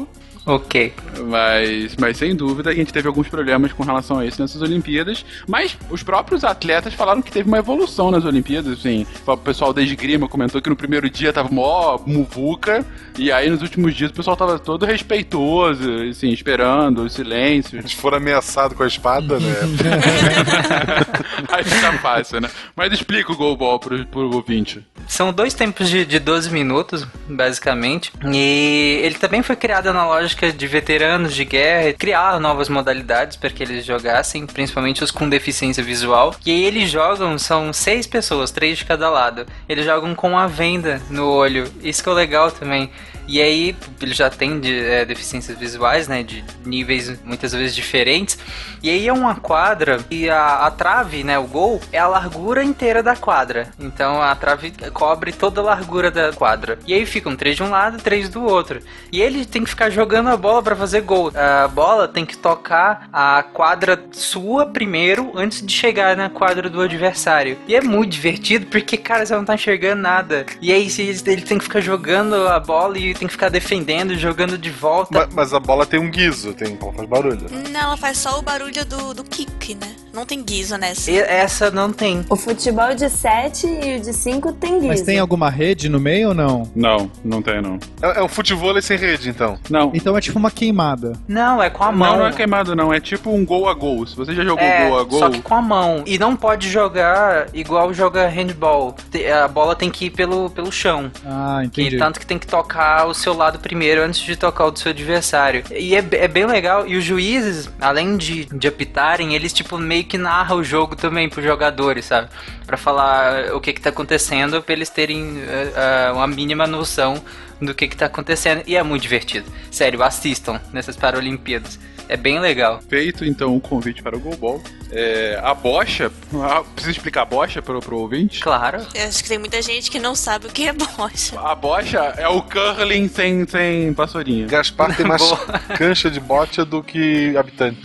Ok. Mas, mas sem dúvida a gente teve alguns problemas com relação a isso nessas Olimpíadas. Mas os próprios atletas falaram que teve uma evolução nas Olimpíadas. Assim, o pessoal da esgrima comentou que no primeiro dia tava mó muvuca. E aí nos últimos dias o pessoal tava todo respeitoso, assim, esperando o silêncio. Eles foram ameaçados com a espada, né? aí fica fácil, né? Mas explica o goalball pro, pro ouvinte. São dois tempos de, de 12 minutos, basicamente. E ele também foi criado na lógica de veteranos de guerra, criar novas modalidades para que eles jogassem, principalmente os com deficiência visual. E aí eles jogam, são seis pessoas, três de cada lado. Eles jogam com a venda no olho. Isso que é legal também. E aí, ele já tem de, é, deficiências visuais, né? De níveis muitas vezes diferentes. E aí é uma quadra e a, a trave, né? O gol é a largura inteira da quadra. Então a trave cobre toda a largura da quadra. E aí ficam três de um lado, três do outro. E ele tem que ficar jogando a bola para fazer gol. A bola tem que tocar a quadra sua primeiro antes de chegar na quadra do adversário. E é muito divertido porque, cara, você não tá enxergando nada. E aí ele tem que ficar jogando a bola e tem que ficar defendendo, jogando de volta. Ma- Mas a bola tem um guiso, tem, ela faz barulho. Não, ela faz só o barulho do, do kick, né? Não tem guiso nessa. E essa não tem. O futebol de 7 e o de 5 tem guiso. Mas tem alguma rede no meio ou não? Não, não tem não. É, é um futebol sem rede, então. Não. Então é tipo uma queimada. Não, é com a mão. Não, não é queimado, não. É tipo um gol a gol. Se você já jogou É, gol a gol. só que com a mão. E não pode jogar igual joga handball. A bola tem que ir pelo, pelo chão. Ah, E entendi. tanto que tem que tocar o seu lado primeiro antes de tocar o do seu adversário. E é, é bem legal. E os juízes, além de, de apitarem, eles tipo meio que narram o jogo também pros jogadores, sabe? Pra falar o que que tá acontecendo, pra eles terem eh, ah, uma mínima noção do que que tá acontecendo. E é muito divertido. Sério, assistam nessas Paralimpíadas. É bem legal. Feito então o convite para o goalball. É, a bocha. ah, Precisa explicar a bocha pro, pro ouvinte? Claro. Eu acho que tem muita gente que não sabe o que é bocha. A bocha é o curling sem, sem vassourinha. Gaspar tem mais cancha de bote do que habitante.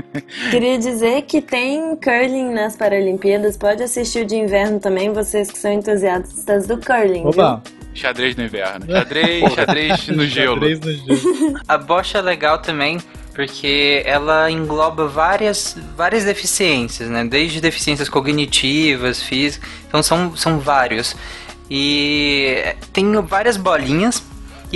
Queria dizer que tem curling nas Paralimpíadas. Pode assistir o de inverno também, vocês que são entusiastas do curling. Opa! Xadrez no inverno. Xadrez, xadrez no gelo. Xadrez no gelo. A bocha é legal também porque ela engloba várias, várias deficiências, né? Desde deficiências cognitivas, físicas, então são, são vários. E tem várias bolinhas.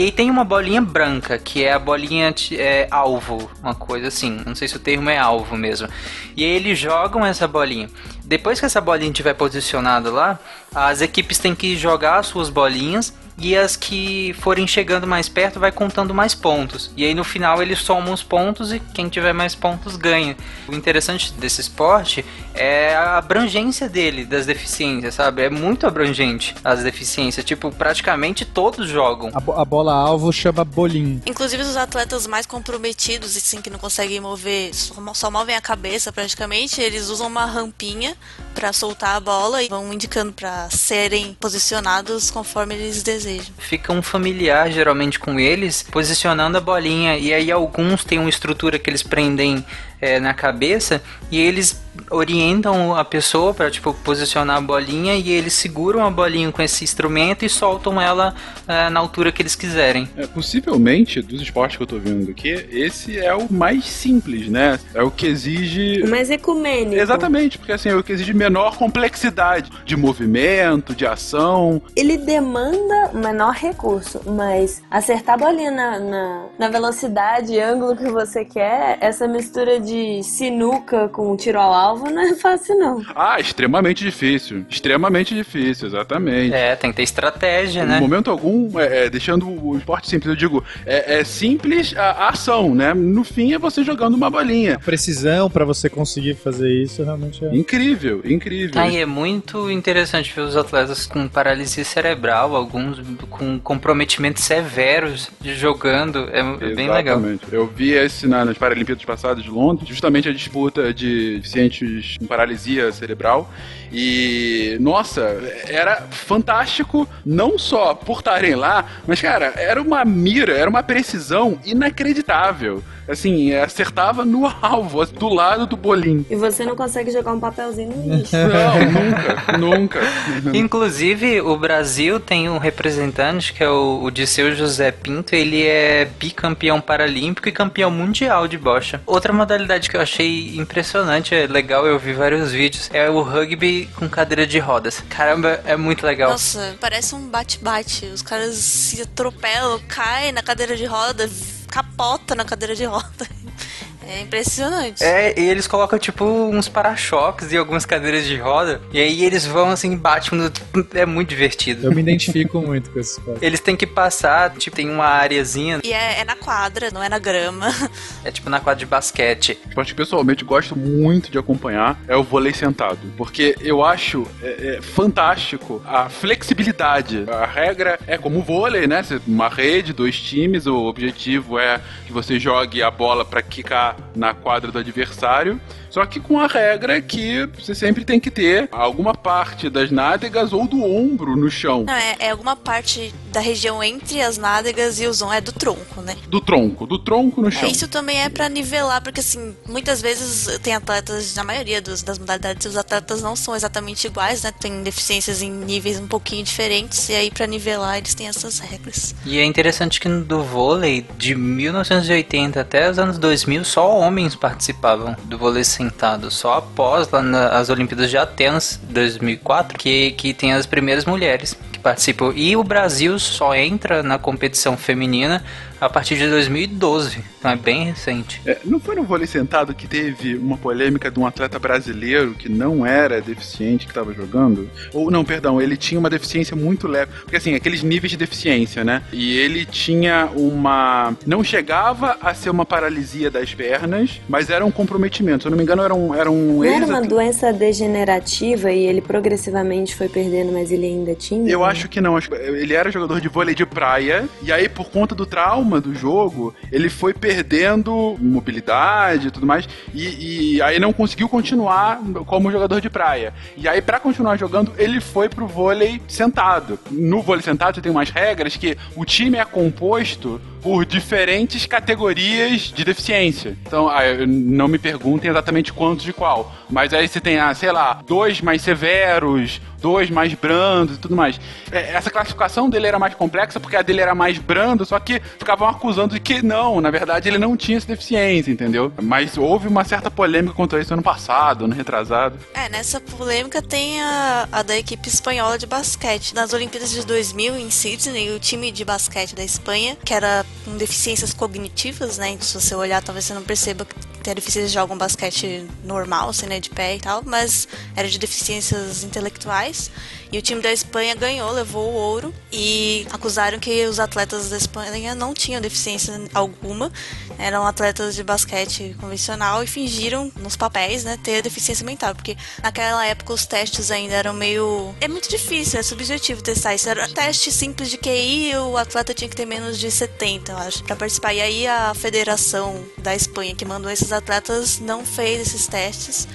E aí tem uma bolinha branca, que é a bolinha é, alvo, uma coisa assim. Não sei se o termo é alvo mesmo. E aí eles jogam essa bolinha. Depois que essa bolinha estiver posicionada lá, as equipes têm que jogar as suas bolinhas e as que forem chegando mais perto vai contando mais pontos. E aí no final eles somam os pontos e quem tiver mais pontos ganha. O interessante desse esporte é a abrangência dele, das deficiências, sabe? É muito abrangente as deficiências. Tipo, praticamente todos jogam. A, bo- a bola alvo chama bolim. Inclusive os atletas mais comprometidos, assim, que não conseguem mover, só, mo- só movem a cabeça praticamente, eles usam uma rampinha pra soltar a bola e vão indicando pra serem posicionados conforme eles desejam. Fica um familiar geralmente com eles, posicionando a bolinha. E aí alguns têm uma estrutura que eles prendem é, na cabeça e eles orientam a pessoa para tipo posicionar a bolinha e eles seguram a bolinha com esse instrumento e soltam ela é, na altura que eles quiserem. É, possivelmente, dos esportes que eu tô vendo aqui, esse é o mais simples, né? É o que exige. Mas ecumênico. Exatamente, porque assim, é o que exige menor complexidade de movimento, de ação. Ele demanda menor recurso, mas acertar a bolinha na, na, na velocidade e ângulo que você quer, essa mistura de de sinuca com tiro ao alvo não é fácil, não. Ah, extremamente difícil. Extremamente difícil, exatamente. É, tem que ter estratégia, Em né? momento algum, é, é, deixando o esporte simples, eu digo, é, é simples a, a ação, né? No fim é você jogando uma bolinha. Precisão pra você conseguir fazer isso realmente é. Incrível, incrível. Ah, e é muito interessante ver os atletas com paralisia cerebral, alguns com comprometimentos severos de jogando. É, é bem legal. Exatamente. Eu vi esse na- nas Paralimpíadas passadas de Londres, justamente a disputa de deficientes com paralisia cerebral. E, nossa, era fantástico, não só por estarem lá, mas, cara, era uma mira, era uma precisão inacreditável. Assim, acertava no alvo, do lado do bolinho. E você não consegue jogar um papelzinho no lixo. Não, nunca, nunca. Inclusive, o Brasil tem um representante que é o, o Disseu José Pinto. Ele é bicampeão paralímpico e campeão mundial de bocha. Outra modalidade que eu achei impressionante, é legal, eu vi vários vídeos, é o rugby com cadeira de rodas. Caramba, é muito legal. Nossa, parece um bate-bate. Os caras se atropelam, caem na cadeira de roda, capota na cadeira de roda. É impressionante. É, e eles colocam tipo uns para-choques e algumas cadeiras de roda. E aí eles vão assim, batem no. É muito divertido. Eu me identifico muito com esse esporte. Eles têm que passar, tipo, tem uma areazinha, E é, é na quadra, não é na grama. é tipo na quadra de basquete. esporte que pessoalmente gosto muito de acompanhar é o vôlei sentado. Porque eu acho é, é, fantástico a flexibilidade. A regra é como o vôlei, né? Uma rede, dois times, o objetivo é que você jogue a bola para quicar na quadra do adversário. Só que com a regra que você sempre tem que ter alguma parte das nádegas ou do ombro no chão. Não, é, é alguma parte da região entre as nádegas e os ombros. É do tronco, né? Do tronco, do tronco no É, chão. isso também é pra nivelar, porque assim, muitas vezes tem atletas, na maioria dos- das modalidades, os atletas não são exatamente iguais, né? Tem deficiências em níveis um pouquinho diferentes, e aí pra nivelar eles têm essas regras. E é interessante que do vôlei, de 1980 até os anos 2000, só homens participavam do vôlei sentado. Só após lá nas Olimpíadas de Atenas 2004 que, que tem as primeiras mulheres que participam. E o Brasil só entra na competição feminina a partir de 2012. Então é bem recente. É, não foi no vôlei sentado que teve uma polêmica de um atleta brasileiro que não era deficiente que estava jogando? Ou não, perdão, ele tinha uma deficiência muito leve. Porque assim, aqueles níveis de deficiência, né? E ele tinha uma. Não chegava a ser uma paralisia das pernas, mas era um comprometimento. Se eu não me engano, era um. Era um Não era uma doença degenerativa e ele progressivamente foi perdendo, mas ele ainda tinha? Eu acho que não. Ele era jogador de vôlei de praia. E aí, por conta do trauma do jogo, ele foi perdendo mobilidade e tudo mais. E, e aí não conseguiu continuar como jogador de praia. E aí, pra continuar jogando, ele foi pro vôlei sentado. No vôlei sentado, você tem umas regras que o time é composto por diferentes categorias de deficiência. Então, ah, não me perguntem exatamente quantos de qual. Mas aí você tem, ah, sei lá, dois mais severos, dois mais brandos e tudo mais. É, Essa classificação dele era mais complexa porque a dele era mais brando, só que ficavam acusando de que não, na verdade ele não tinha essa deficiência, entendeu? Mas houve uma certa polêmica quanto a isso ano passado, ano retrasado. É, nessa polêmica tem a, a da equipe espanhola de basquete. Nas Olimpíadas de 2000, em Sydney, o time de basquete da Espanha, que era com deficiências cognitivas, né? Então, se você olhar, talvez você não perceba que tem deficiências de algum basquete normal, assim, né? De pé e tal, mas era de deficiências intelectuais. E o time da Espanha ganhou, levou o ouro e acusaram que os atletas da Espanha não tinham deficiência alguma, eram atletas de basquete convencional e fingiram nos papéis, né, ter deficiência mental, porque naquela época os testes ainda eram meio é muito difícil, é subjetivo testar isso. Era um teste simples de QI, o atleta tinha que ter menos de 70, eu acho, para participar. E aí a federação da Espanha que mandou esses atletas não fez esses testes.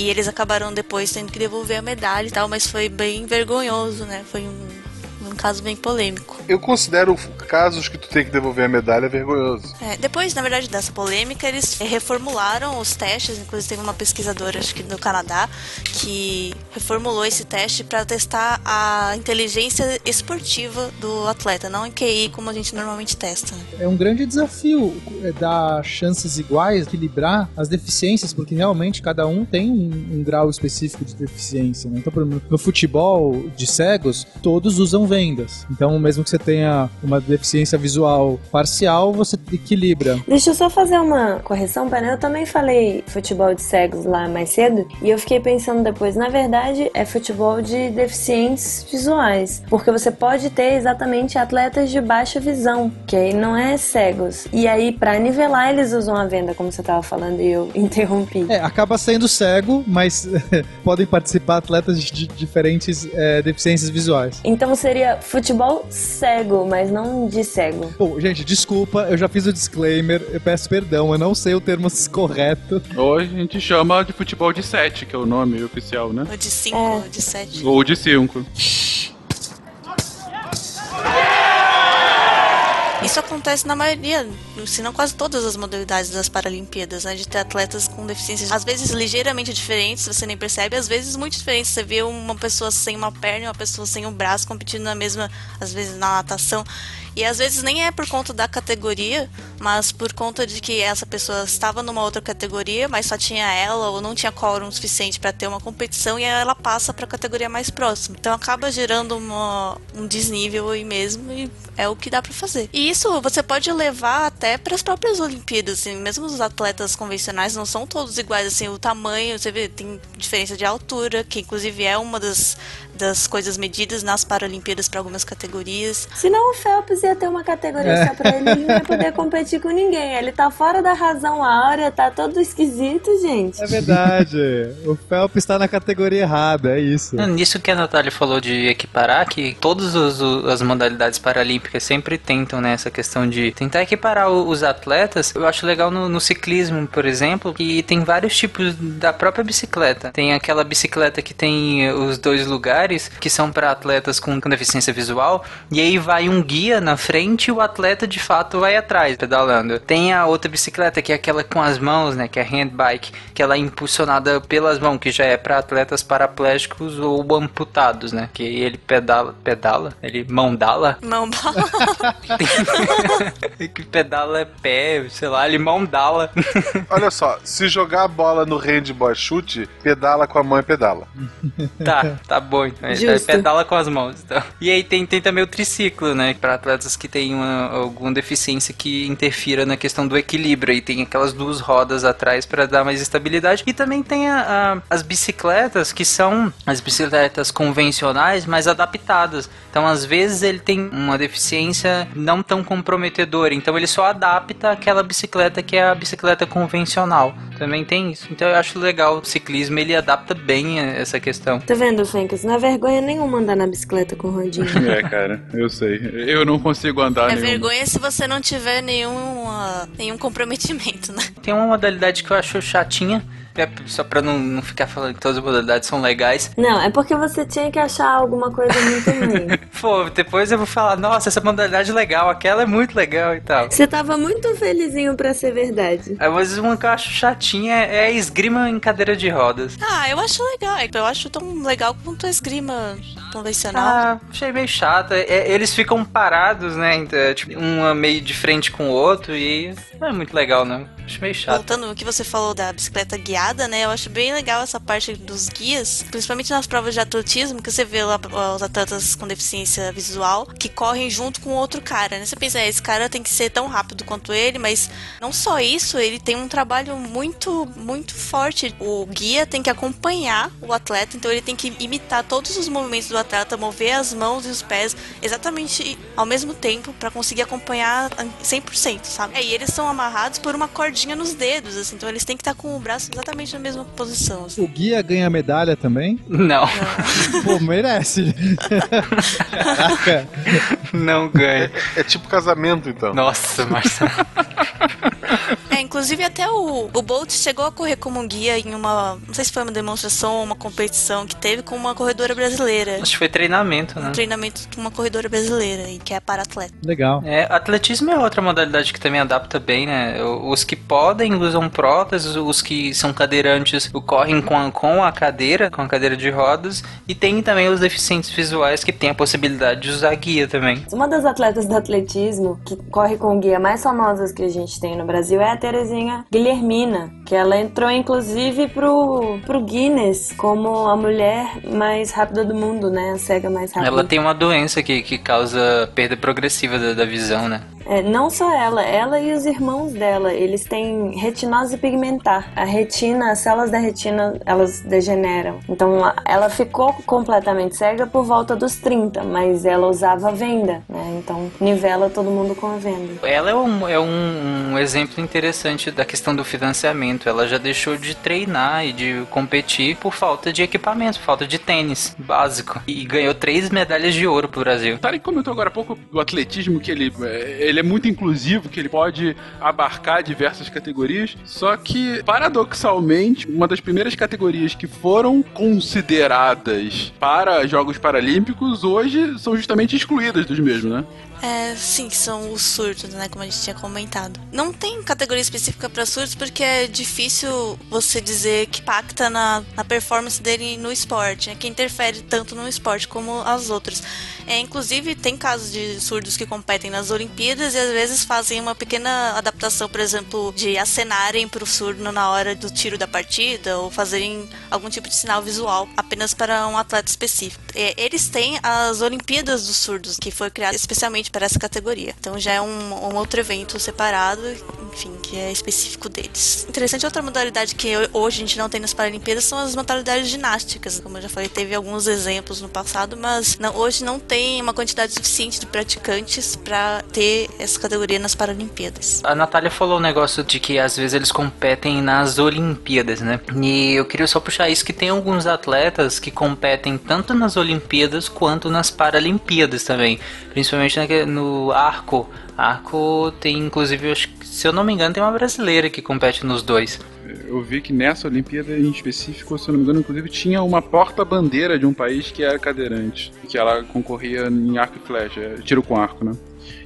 E eles acabaram depois tendo que devolver a medalha e tal, mas foi bem vergonhoso, né? Foi um, um caso bem polêmico. Eu considero casos que tu tem que devolver a medalha vergonhoso. É, depois, na verdade, dessa polêmica, eles reformularam os testes. Inclusive, teve uma pesquisadora, acho que do Canadá, que reformulou esse teste para testar a inteligência esportiva do atleta, não em QI como a gente normalmente testa. né? É um grande desafio é, dar chances iguais, equilibrar as deficiências, porque realmente cada um tem um, um grau específico de deficiência. né? Então, por exemplo, no futebol de cegos, todos usam Então, mesmo que você tenha uma deficiência visual parcial, você equilibra. Deixa eu só fazer uma correção, Pana. Eu também falei futebol de cegos lá mais cedo e eu fiquei pensando depois, na verdade, é futebol de deficientes visuais, porque você pode ter exatamente atletas de baixa visão, que aí não é cegos. E aí, pra nivelar, eles usam a venda, como você tava falando, e eu interrompi. É, acaba sendo cego, mas podem participar atletas de diferentes é, deficiências visuais. Então seria futebol cego, mas não de cego. Bom, gente, desculpa, eu já fiz o disclaimer, eu peço perdão, eu não sei o termo correto. Hoje a gente chama de futebol de 7, que é o nome oficial, né? Ou de 5, ou de 7. Ou de 5. Isso acontece na maioria, se não quase todas as modalidades das Paralimpíadas, né? De ter atletas com deficiências, às vezes ligeiramente diferentes, você nem percebe, às vezes muito diferentes. Você vê uma pessoa sem uma perna e uma pessoa sem um braço competindo na mesma, às vezes na natação. E às vezes nem é por conta da categoria, mas por conta de que essa pessoa estava numa outra categoria, mas só tinha ela ou não tinha quórum suficiente para ter uma competição e ela passa para a categoria mais próxima. Então acaba gerando uma, um desnível aí mesmo e é o que dá para fazer. E isso você pode levar até para as próprias Olimpíadas, assim, mesmo os atletas convencionais não são todos iguais, assim, o tamanho, você vê, tem diferença de altura, que inclusive é uma das das coisas medidas nas Paralimpíadas para algumas categorias. Senão o Phelps ia ter uma categoria só pra ele, ele não ia poder competir com ninguém. Ele tá fora da razão áurea, tá todo esquisito, gente. É verdade. o Phelps está na categoria errada, é isso. Nisso que a Natália falou de equiparar, que todas as modalidades paralímpicas sempre tentam, né, essa questão de tentar equiparar os atletas. Eu acho legal no, no ciclismo, por exemplo, que tem vários tipos da própria bicicleta. Tem aquela bicicleta que tem os dois lugares que são para atletas com, com deficiência visual, e aí vai um guia na frente e o atleta de fato vai atrás, pedalando. Tem a outra bicicleta que é aquela com as mãos, né, que é a handbike, que ela é impulsionada pelas mãos, que já é para atletas paraplégicos ou amputados, né, que ele pedala, pedala, ele mão dala. Mão dala. que pedala é pé, sei lá, ele mão dala. Olha só, se jogar a bola no handball chute, pedala com a mão e pedala. Tá, tá bom então. Ele pedala com as mãos. Então. E aí tem, tem também o triciclo, né? Para atletas que têm uma, alguma deficiência que interfira na questão do equilíbrio. E tem aquelas duas rodas atrás para dar mais estabilidade. E também tem a, a, as bicicletas, que são as bicicletas convencionais, mas adaptadas. Então, às vezes, ele tem uma deficiência não tão comprometedora. Então, ele só adapta aquela bicicleta que é a bicicleta convencional. Também tem isso. Então, eu acho legal o ciclismo, ele adapta bem essa questão. Tá vendo, Fencas? Não é vergonha nenhuma andar na bicicleta com rodinha. É, cara, eu sei. Eu não consigo andar É nenhuma. vergonha se você não tiver nenhum, uh, nenhum comprometimento, né? Tem uma modalidade que eu acho chatinha, é só pra não, não ficar falando que todas as modalidades são legais. Não, é porque você tinha que achar alguma coisa muito ruim. Pô, depois eu vou falar, nossa, essa modalidade é legal, aquela é muito legal e tal. Você tava muito felizinho pra ser verdade. Aí, mas uma que eu acho chatinha é a esgrima em cadeira de rodas. Ah, eu acho legal. Eu acho tão legal quanto a esgrima convencional. Ah, achei meio chata. É, eles ficam parados, né? Então, é, tipo, uma meio de frente com o outro e não é muito legal, não. Acho meio chato. Voltando ao que você falou da bicicleta guiada, né? Eu acho bem legal essa parte dos guias, principalmente nas provas de atletismo, que você vê lá os atletas com deficiência visual que correm junto com outro cara, né? Você pensa, é, esse cara tem que ser tão rápido quanto ele, mas não só isso, ele tem um trabalho muito, muito forte. O guia tem que acompanhar o atleta, então ele tem que imitar todos os movimentos do atleta, mover as mãos e os pés exatamente ao mesmo tempo para conseguir acompanhar 100%, sabe? É, e eles são amarrados por uma cordinha nos dedos, assim, então eles têm que estar com o braço exatamente na mesma posição. Assim. O guia ganha medalha também? Não. Pô, merece. Caraca. Não ganha. É, é tipo casamento, então. Nossa, Marcelo. É, inclusive até o, o Bolt chegou a correr como um guia em uma. Não sei se foi uma demonstração ou uma competição que teve com uma corredora brasileira. Acho que foi treinamento, né? Um treinamento com uma corredora brasileira, e que é para atleta. Legal. É, atletismo é outra modalidade que também adapta bem, né? Os que podem usam próteses, os que são cadeirantes correm com a, com a cadeira, com a cadeira de rodas, e tem também os deficientes visuais que têm a possibilidade de usar guia também. Uma das atletas do atletismo que corre com guia mais famosas que a gente tem no Brasil é a Terezinha Guilhermina, que ela entrou inclusive pro, pro Guinness como a mulher mais rápida do mundo, né? A cega mais rápida. Ela tem uma doença que, que causa perda progressiva da, da visão, né? É, não só ela, ela e os irmãos dela, eles têm retinose pigmentar. A retina, as células da retina, elas degeneram. Então ela ficou completamente cega por volta dos 30, mas ela usava venda, né? Então nivela todo mundo com a venda. Ela é, um, é um, um exemplo interessante da questão do financiamento. Ela já deixou de treinar e de competir por falta de equipamento, falta de tênis básico. E ganhou três medalhas de ouro pro Brasil. Tarek comentou agora há pouco do atletismo, que ele, é, ele é muito inclusivo, que ele pode abarcar diversas categorias, só que, paradoxalmente, uma das primeiras categorias que foram consideradas para Jogos Paralímpicos hoje são justamente excluídas dos mesmos, né? É, sim, que são os surtos, né? Como a gente tinha comentado. Não tem categoria específica para surtos porque é difícil você dizer que impacta na, na performance dele no esporte, né? Que interfere tanto no esporte como as outras. É, inclusive, tem casos de surdos que competem nas Olimpíadas e às vezes fazem uma pequena adaptação, por exemplo, de acenarem para o surdo na hora do tiro da partida ou fazerem algum tipo de sinal visual apenas para um atleta específico. É, eles têm as Olimpíadas dos Surdos, que foi criada especialmente para essa categoria. Então já é um, um outro evento separado, enfim, que é específico deles. Interessante, outra modalidade que hoje a gente não tem nas Paralimpíadas são as modalidades ginásticas. Como eu já falei, teve alguns exemplos no passado, mas não- hoje não tem uma quantidade suficiente de praticantes para ter essa categoria nas Paralimpíadas. A Natália falou um negócio de que às vezes eles competem nas Olimpíadas, né? E eu queria só puxar isso que tem alguns atletas que competem tanto nas Olimpíadas quanto nas Paralimpíadas também. Principalmente no arco. Arco tem, inclusive, se eu não me engano, tem uma brasileira que compete nos dois. Eu vi que nessa Olimpíada em específico, se eu não me engano, inclusive tinha uma porta-bandeira de um país que era cadeirante, que ela concorria em arco e flecha, tiro com arco, né?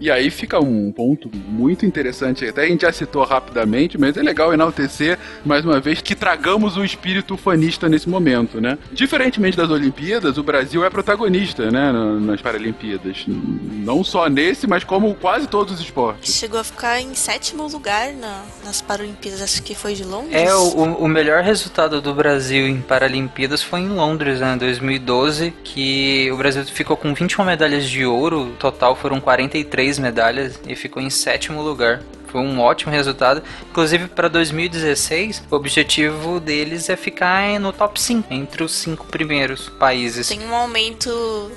E aí fica um ponto muito interessante, até a gente já citou rapidamente, mas é legal enaltecer mais uma vez que tragamos o espírito fanista nesse momento, né? Diferentemente das Olimpíadas, o Brasil é protagonista, né, na- nas Paralimpíadas. Não só nesse, mas como quase todos os esportes. Chegou a ficar em sétimo lugar na- nas Paralimpíadas, acho que foi de Londres. É, o, o melhor resultado do Brasil em Paralimpíadas foi em Londres, né, 2012, que o Brasil ficou com 21 medalhas de ouro, total foram 43 medalhas e ficou em sétimo lugar. Foi um ótimo resultado. Inclusive, para 2016, o objetivo deles é ficar no top 5, entre os cinco primeiros países. Tem um aumento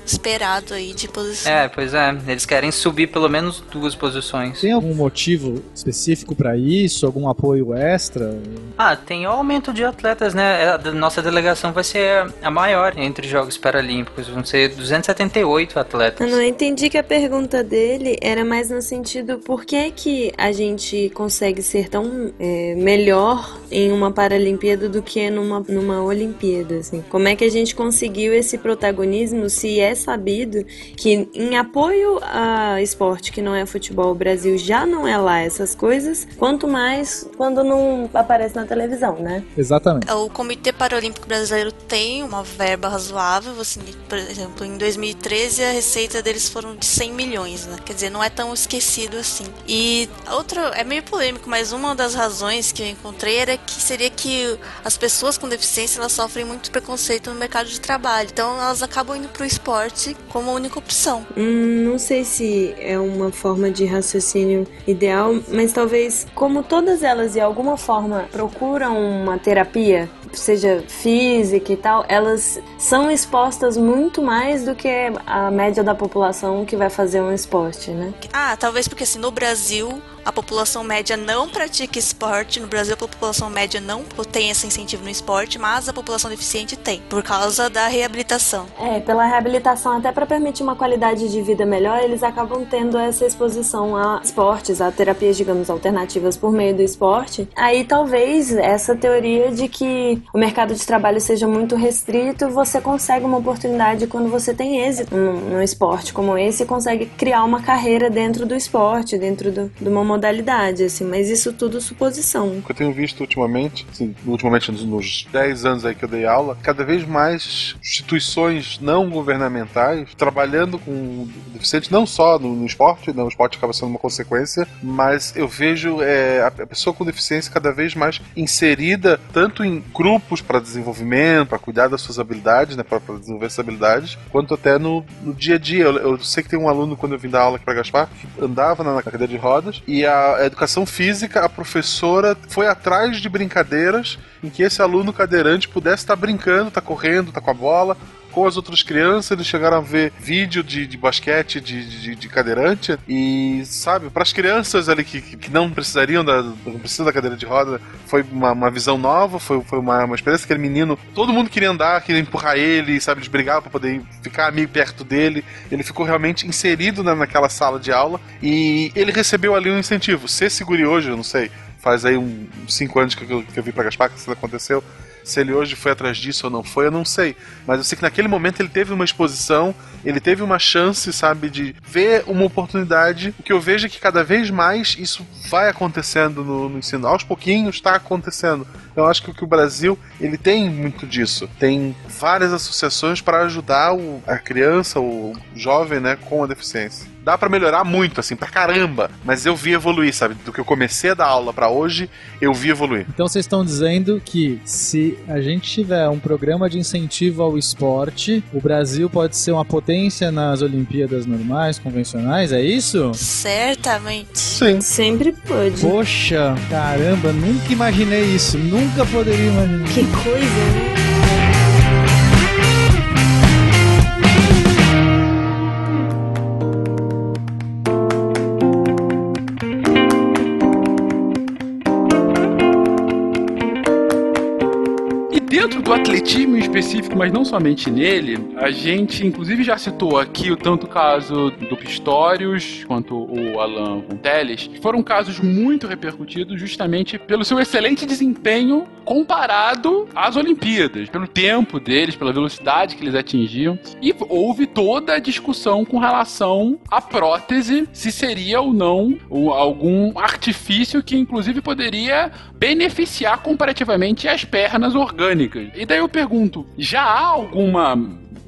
esperado aí de posição. É, pois é. Eles querem subir pelo menos duas posições. Tem algum motivo específico pra isso? Algum apoio extra? Ah, tem o aumento de atletas, né? A da- nossa delegação vai ser a maior entre os Jogos Paralímpicos. Vão ser 278 atletas. Eu não entendi que a pergunta dele era mais no sentido por que que a gente consegue ser tão é, melhor em uma Paralimpíada do que numa, numa Olimpíada, assim. Como é que a gente conseguiu esse protagonismo se é sabido que em apoio a esporte que não é futebol, o Brasil já não é lá essas coisas, quanto mais quando não aparece na televisão, né? Exatamente. O Comitê Paralímpico Brasileiro tem uma verba razoável, assim, por exemplo, em 2013 a receita deles foram de 100 milhões, né? Quer dizer, não é tão esquecido assim. E outra, é meio polêmico, mas uma das razões que eu encontrei era que seria que as pessoas com deficiência elas sofrem muito preconceito no mercado de trabalho, então elas acabam indo pro esporte como única opção. Hum, não sei se é uma forma de raciocínio ideal, mas talvez, como todas elas de alguma forma procuram uma terapia, seja física e tal, elas são expostas muito mais do que a média da população que vai fazer um esporte, né? Ah, talvez porque assim, no Brasil a população média não pratica esporte, no Brasil a população média não tem esse incentivo no esporte, mas a população deficiente tem, por causa da reabilitação. É, pela reabilitação, até para permitir uma qualidade de vida melhor, eles acabam tendo essa exposição a esportes, a terapias, digamos, alternativas por meio do esporte. Aí talvez essa teoria de que o mercado de trabalho seja muito restrito, você consegue uma oportunidade quando você tem êxito num, num esporte como esse e consegue criar uma carreira dentro do esporte, dentro do, de uma modalidade, assim, mas isso tudo suposição. O que eu tenho visto ultimamente, assim, ultimamente nos, nos 10 anos aí que eu dei aula, cada vez mais instituições não governamentais trabalhando com deficientes, não só no, no esporte, não, o esporte acaba sendo uma consequência, mas eu vejo é, a, a pessoa com deficiência cada vez mais inserida tanto em grupos para desenvolvimento, para cuidar das suas habilidades, né, para desenvolver essas habilidades, quanto até no, no dia a dia. Eu, eu sei que tem um aluno, quando eu vim dar aula aqui para Gaspar, que andava na, na cadeira de rodas, e a, a educação física, a professora foi atrás de brincadeiras em que esse aluno cadeirante pudesse estar brincando, estar correndo, estar com a bola, com as outras crianças, eles chegaram a ver vídeo de, de basquete de, de, de cadeirante e, sabe, para as crianças ali que, que não precisariam da, não precisam da cadeira de roda, foi uma, uma visão nova, foi, foi uma, uma experiência. Aquele menino, todo mundo queria andar, queria empurrar ele, sabe, eles brigavam para poder ficar amigo perto dele. Ele ficou realmente inserido na, naquela sala de aula e ele recebeu ali um incentivo. Ser segure hoje, eu não sei, faz aí uns um, cinco anos que eu, que eu vim para Gaspar que isso aconteceu se ele hoje foi atrás disso ou não foi, eu não sei. Mas eu sei que naquele momento ele teve uma exposição, ele teve uma chance, sabe, de ver uma oportunidade. O que eu vejo é que cada vez mais isso vai acontecendo no, no ensino. Aos pouquinhos está acontecendo. Eu acho que o, que o Brasil ele tem muito disso. Tem várias associações para ajudar o, a criança, o jovem, né, com a deficiência dá para melhorar muito, assim, pra caramba. Mas eu vi evoluir, sabe? Do que eu comecei a dar aula para hoje, eu vi evoluir. Então vocês estão dizendo que se a gente tiver um programa de incentivo ao esporte, o Brasil pode ser uma potência nas Olimpíadas normais, convencionais, é isso? Certamente. Sim. Sempre pode. Poxa, caramba, nunca imaginei isso. Nunca poderia imaginar. Que coisa, né? Do atletismo em específico, mas não somente nele, a gente inclusive já citou aqui o tanto caso do Pistorius quanto o Alan Teles, que foram casos muito repercutidos justamente pelo seu excelente desempenho comparado às Olimpíadas, pelo tempo deles, pela velocidade que eles atingiam. E houve toda a discussão com relação à prótese, se seria ou não algum artifício que inclusive poderia beneficiar comparativamente as pernas orgânicas. E daí eu pergunto, já há alguma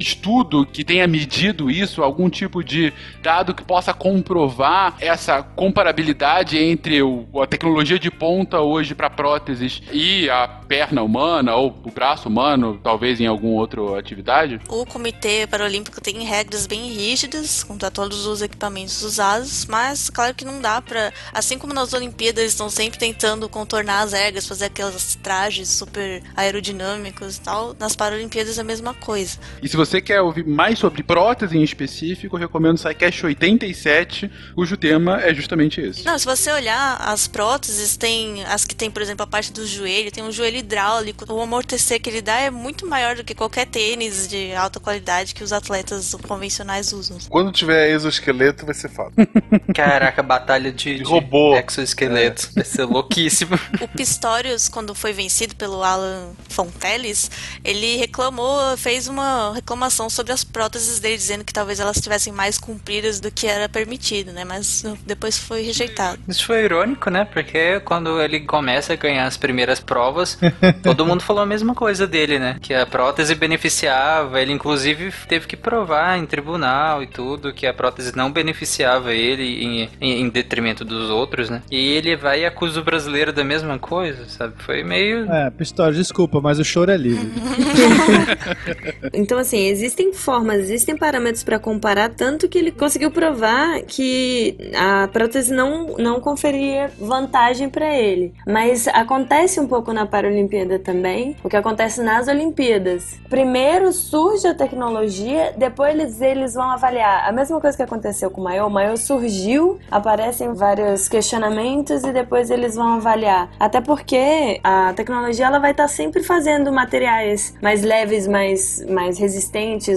estudo que tenha medido isso, algum tipo de dado que possa comprovar essa comparabilidade entre o, a tecnologia de ponta hoje para próteses e a perna humana ou o braço humano, talvez em alguma outra atividade? O Comitê Paralímpico tem regras bem rígidas quanto a todos os equipamentos usados, mas claro que não dá para, assim como nas Olimpíadas eles estão sempre tentando contornar as regras, fazer aqueles trajes super aerodinâmicos e tal, nas Paralimpíadas é a mesma coisa. E se você quer ouvir mais sobre prótese em específico, eu recomendo o SciCast 87, cujo tema é justamente esse. Não, se você olhar as próteses, tem as que tem, por exemplo, a parte do joelho, tem um joelho hidráulico, o amortecer que ele dá é muito maior do que qualquer tênis de alta qualidade que os atletas convencionais usam. Quando tiver exoesqueleto, vai ser fato. Caraca, batalha de, de robô. exoesqueleto. É. Vai ser louquíssimo. O Pistorius, quando foi vencido pelo Alan Fonteles, ele reclamou, fez uma reclamação sobre as próteses dele, dizendo que talvez elas estivessem mais compridas do que era permitido, né? Mas depois foi rejeitado. Isso foi irônico, né? Porque quando ele começa a ganhar as primeiras provas, todo mundo falou a mesma coisa dele, né? Que a prótese beneficiava, ele inclusive teve que provar em tribunal e tudo que a prótese não beneficiava ele em, em, em detrimento dos outros, né? E ele vai e acusa o brasileiro da mesma coisa, sabe? Foi meio. É, Pistório, desculpa, mas o choro é livre. então, assim, existem formas, existem parâmetros para comparar, tanto que ele conseguiu provar que a prótese não, não conferia vantagem para ele. Mas acontece um pouco na Paralimpíada também, o que acontece nas Olimpíadas. Primeiro surge a tecnologia, depois eles, eles vão avaliar. A mesma coisa que aconteceu com o Maiô, o Maiô surgiu, aparecem vários questionamentos e depois eles vão avaliar. Até porque a tecnologia ela vai estar tá sempre fazendo materiais mais leves, mais, mais resistentes,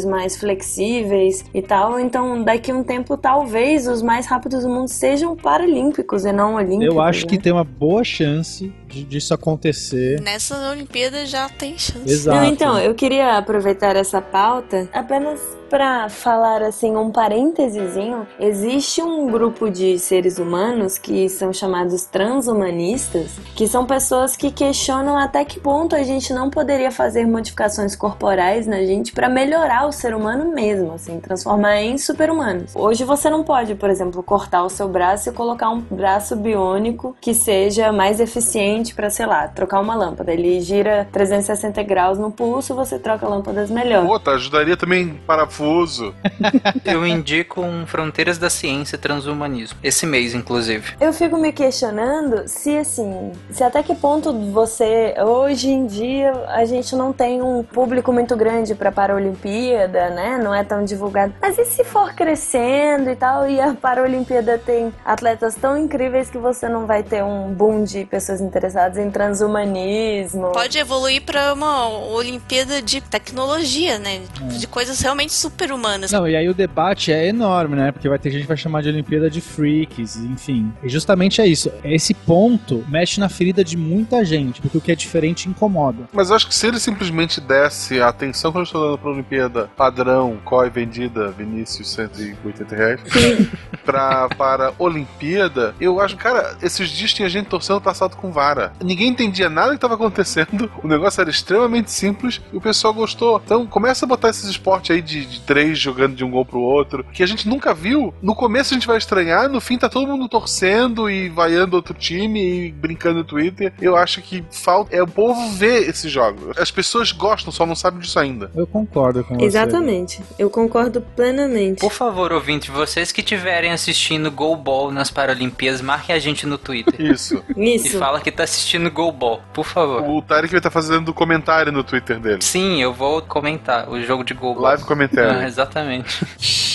mais flexíveis e tal. Então, daqui a um tempo, talvez os mais rápidos do mundo sejam paralímpicos e não olímpicos. Eu acho né? que tem uma boa chance de- disso acontecer. Nessa Olimpíada já tem chance. Exato. Não, então, eu queria aproveitar essa pauta apenas para falar assim um parêntesezinho. Existe um grupo de seres humanos que são chamados transhumanistas, que são pessoas que questionam até que ponto a gente não poderia fazer modificações corporais na gente para melhorar o ser humano mesmo, assim, transformar em super-humanos. Hoje você não pode, por exemplo, cortar o seu braço e colocar um braço biônico que seja mais eficiente para, sei lá, trocar uma lâmpada. Ele gira 360 graus no pulso, você troca lâmpadas melhor. Puta, ajudaria também parafuso. Eu indico um Fronteiras da Ciência Transhumanismo. Esse mês, inclusive. Eu fico me questionando se assim, se até que ponto você hoje em dia a gente não tem um público muito grande para Paralimpíada, né? Não é tão divulgado. Mas e se for crescendo e tal e a Paralimpíada tem atletas tão incríveis que você não vai ter um boom de pessoas interessadas em transhumanismo? Pode evoluir pra uma Olimpíada de tecnologia, né? De coisas realmente super-humanas. Não, e aí o debate é enorme, né? Porque vai ter gente que vai chamar de Olimpíada de Freaks, enfim. E justamente é isso. Esse ponto mexe na ferida de muita gente, porque o que é diferente incomoda. Mas eu acho que se ele simplesmente desse a atenção que eu estou dando pra Olimpíada padrão, COI vendida, Vinícius, 180 reais, pra, para Olimpíada, eu acho, cara, esses dias tinha gente torcendo passado com vara. Ninguém entendia nada que estava acontecendo, o negócio era extremamente simples e o pessoal gostou. Então começa a botar esses esportes aí de, de três jogando de um gol pro outro, que a gente nunca viu. No começo a gente vai estranhar, no fim tá todo mundo torcendo e vaiando outro time e brincando no Twitter. Eu acho que falta é o povo ver esses jogos. As pessoas gostam, só não sabem disso ainda. Eu concordo com você. Exatamente. Eu concordo plenamente. Por favor, ouvinte, vocês que estiverem assistindo Go Ball nas Paralimpíadas, marquem a gente no Twitter. Isso. E Isso. fala que tá assistindo Go Ball, por favor. O Tarek vai estar fazendo comentário no Twitter dele. Sim, eu vou comentar o jogo de Go Ball. Live comentário. Ah, exatamente.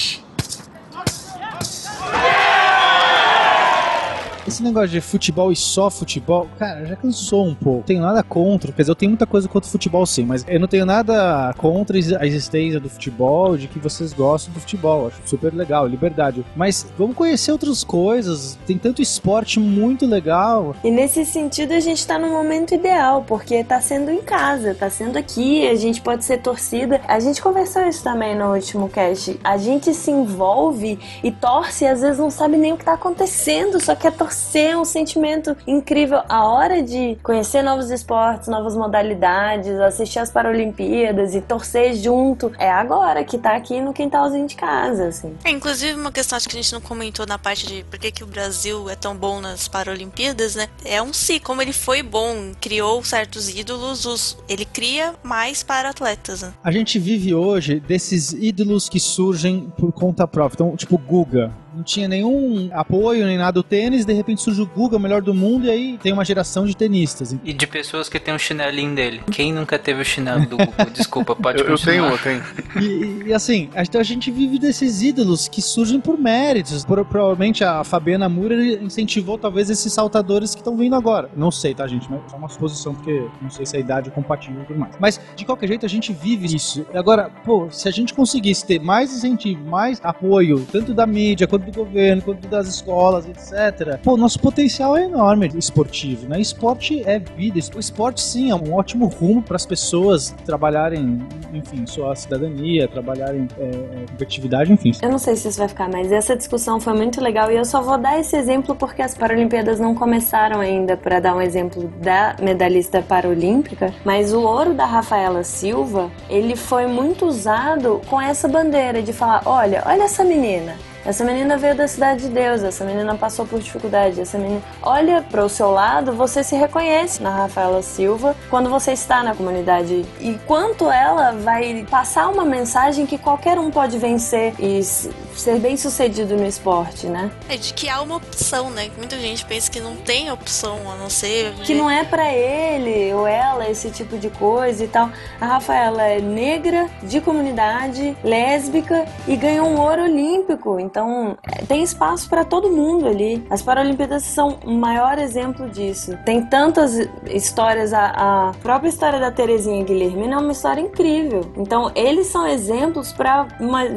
Esse negócio de futebol e só futebol, cara, já cansou um pouco. Tenho nada contra, quer dizer, eu tenho muita coisa contra o futebol sim, mas eu não tenho nada contra a existência do futebol, de que vocês gostam do futebol. Acho super legal, liberdade. Mas vamos conhecer outras coisas. Tem tanto esporte muito legal. E nesse sentido a gente tá no momento ideal, porque tá sendo em casa, tá sendo aqui, a gente pode ser torcida. A gente conversou isso também no último cast. A gente se envolve e torce e às vezes não sabe nem o que tá acontecendo, só quer torcer, é um sentimento incrível. A hora de conhecer novos esportes, novas modalidades, assistir as Paralimpíadas e torcer junto, é agora que tá aqui no quintalzinho de casa, assim. É, inclusive, uma questão acho que a gente não comentou na parte de por que, que o Brasil é tão bom nas Paralimpíadas, né? É um si, como ele foi bom, criou certos ídolos, os, ele cria mais para atletas, né? A gente vive hoje desses ídolos que surgem por conta própria. Então, tipo, Guga. Não tinha nenhum apoio nem nada do tênis, de repente surge o Guga, o melhor do mundo, e aí tem uma geração de tenistas. E de pessoas que tem o chinelinho dele. Quem nunca teve o chinelo do Google? Desculpa, pode Eu, eu tenho, eu tenho. E, e, assim, a- então a gente vive desses ídolos que surgem por méritos. Por- provavelmente a Fabiana Moura incentivou talvez esses saltadores que estão vindo agora. Não sei, tá, gente? Mas é uma suposição, porque não sei se a idade é compatível e tudo mais. Mas, de qualquer jeito, a gente vive isso. Agora, pô, se a gente conseguisse ter mais incentivo, mais apoio, tanto da mídia, quanto do governo, quanto das escolas, etc., pô, nosso potencial é enorme esportivo, né? Esporte é vida. O esporte, sim, é um ótimo rumo para as pessoas trabalharem, enfim, sua cidadania, trabalharem é, é, competitividade, enfim. Eu não sei se isso vai ficar, mas essa discussão foi muito legal e eu só vou dar esse exemplo porque as Paralimpíadas não começaram ainda para dar um exemplo da medalhista paralímpica, mas o ouro da Rafaela Silva, ele foi muito usado com essa bandeira de falar, olha, olha essa menina, essa menina veio da cidade de Deus, essa menina passou por dificuldade, essa menina. Olha para o seu lado, você se reconhece na Rafaela Silva quando você está na comunidade. E quanto ela vai passar uma mensagem que qualquer um pode vencer e ser bem sucedido no esporte, né? É de que há uma opção, né? Muita gente pensa que não tem opção a não ser. Que não é para ele ou ela esse tipo de coisa e tal. A Rafaela é negra, de comunidade, lésbica e ganhou um ouro olímpico. Então Então, tem espaço para todo mundo ali. As Paralimpíadas são o maior exemplo disso. Tem tantas histórias, a, a própria história da Terezinha Guilhermina é uma história incrível. Então, eles são exemplos para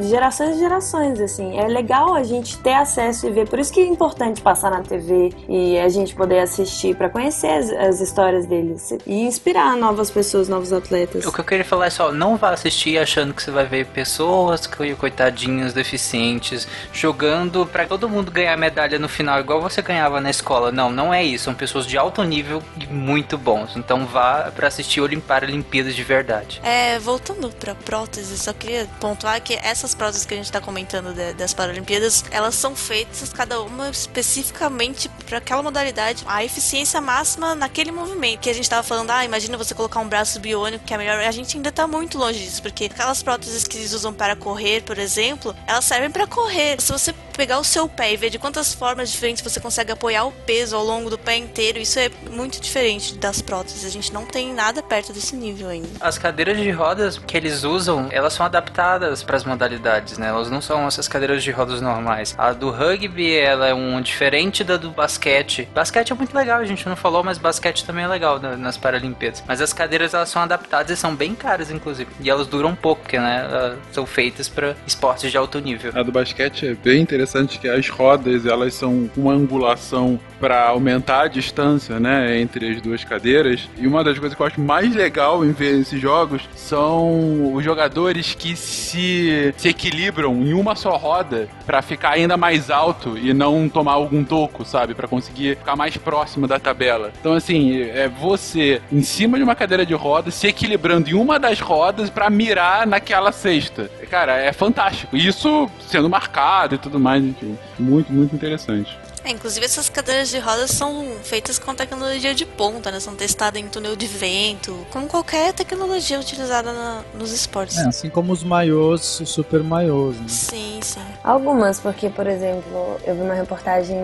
gerações e gerações, assim. É legal a gente ter acesso e ver. Por isso que é importante passar na TV e a gente poder assistir para conhecer as, as histórias deles e inspirar novas pessoas, novos atletas. O que eu queria falar é só, não vá assistir achando que você vai ver pessoas coitadinhos deficientes jogando para todo mundo ganhar medalha no final igual você ganhava na escola. Não, não é isso. São pessoas de alto nível e muito bons. Então vá para assistir Olimpíadas de verdade. É, voltando para próteses, só queria pontuar que essas próteses que a gente está comentando de, das Paralimpíadas, elas são feitas cada uma especificamente para aquela modalidade, a eficiência máxima naquele movimento. Que a gente estava falando, ah, imagina você colocar um braço biônico que é melhor. A gente ainda está muito longe disso, porque aquelas próteses que eles usam para correr, por exemplo, elas servem para correr. Se você pegar o seu pé e ver de quantas formas diferentes você consegue apoiar o peso ao longo do pé inteiro, isso é muito diferente das próteses. A gente não tem nada perto desse nível ainda. As cadeiras de rodas que eles usam, elas são adaptadas para as modalidades, né? Elas não são essas cadeiras de rodas normais. A do rugby, ela é um diferente da do basquete. Basquete é muito legal, a gente não falou, mas basquete também é legal nas Paralimpíadas. Mas as cadeiras elas são adaptadas e são bem caras, inclusive. E elas duram pouco, porque né, são feitas para esportes de alto nível. A do basquete é bem interessante que as rodas elas são uma angulação para aumentar a distância, né, entre as duas cadeiras. E uma das coisas que eu acho mais legal em ver esses jogos são os jogadores que se, se equilibram em uma só roda para ficar ainda mais alto e não tomar algum toco, sabe, para conseguir ficar mais próximo da tabela. Então assim, é você em cima de uma cadeira de rodas se equilibrando em uma das rodas para mirar naquela cesta. Cara, é fantástico. Isso sendo marcado e tudo mais, enfim. Muito, muito interessante. É, inclusive essas cadeiras de rodas são feitas com tecnologia de ponta, né? São testadas em túnel de vento, como qualquer tecnologia utilizada na, nos esportes. É, assim como os maiôs, os super maiôs, né? Sim, sim. Algumas, porque, por exemplo, eu vi uma reportagem,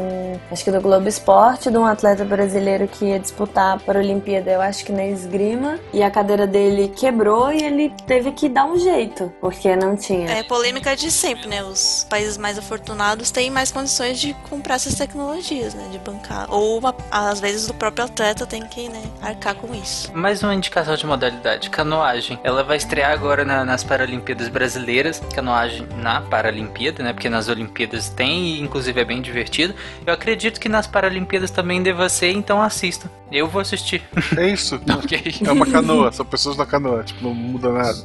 acho que do Globo Esporte, de um atleta brasileiro que ia disputar para a Olimpíada, eu acho que na esgrima, e a cadeira dele quebrou e ele teve que dar um jeito, porque não tinha. É polêmica de sempre, né? Os países mais afortunados têm mais condições de comprar essas tecnologias, né? De bancar. Ou às vezes o próprio atleta tem que né, arcar com isso. Mais uma indicação de modalidade: canoagem. Ela vai estrear agora na, nas Paralimpíadas Brasileiras. Canoagem na Paralimpíada, né? Porque nas Olimpíadas tem e inclusive é bem divertido. Eu acredito que nas Paralimpíadas também deva ser, então assista. Eu vou assistir. É isso. ok. É uma canoa, são pessoas na canoa, tipo, não muda nada.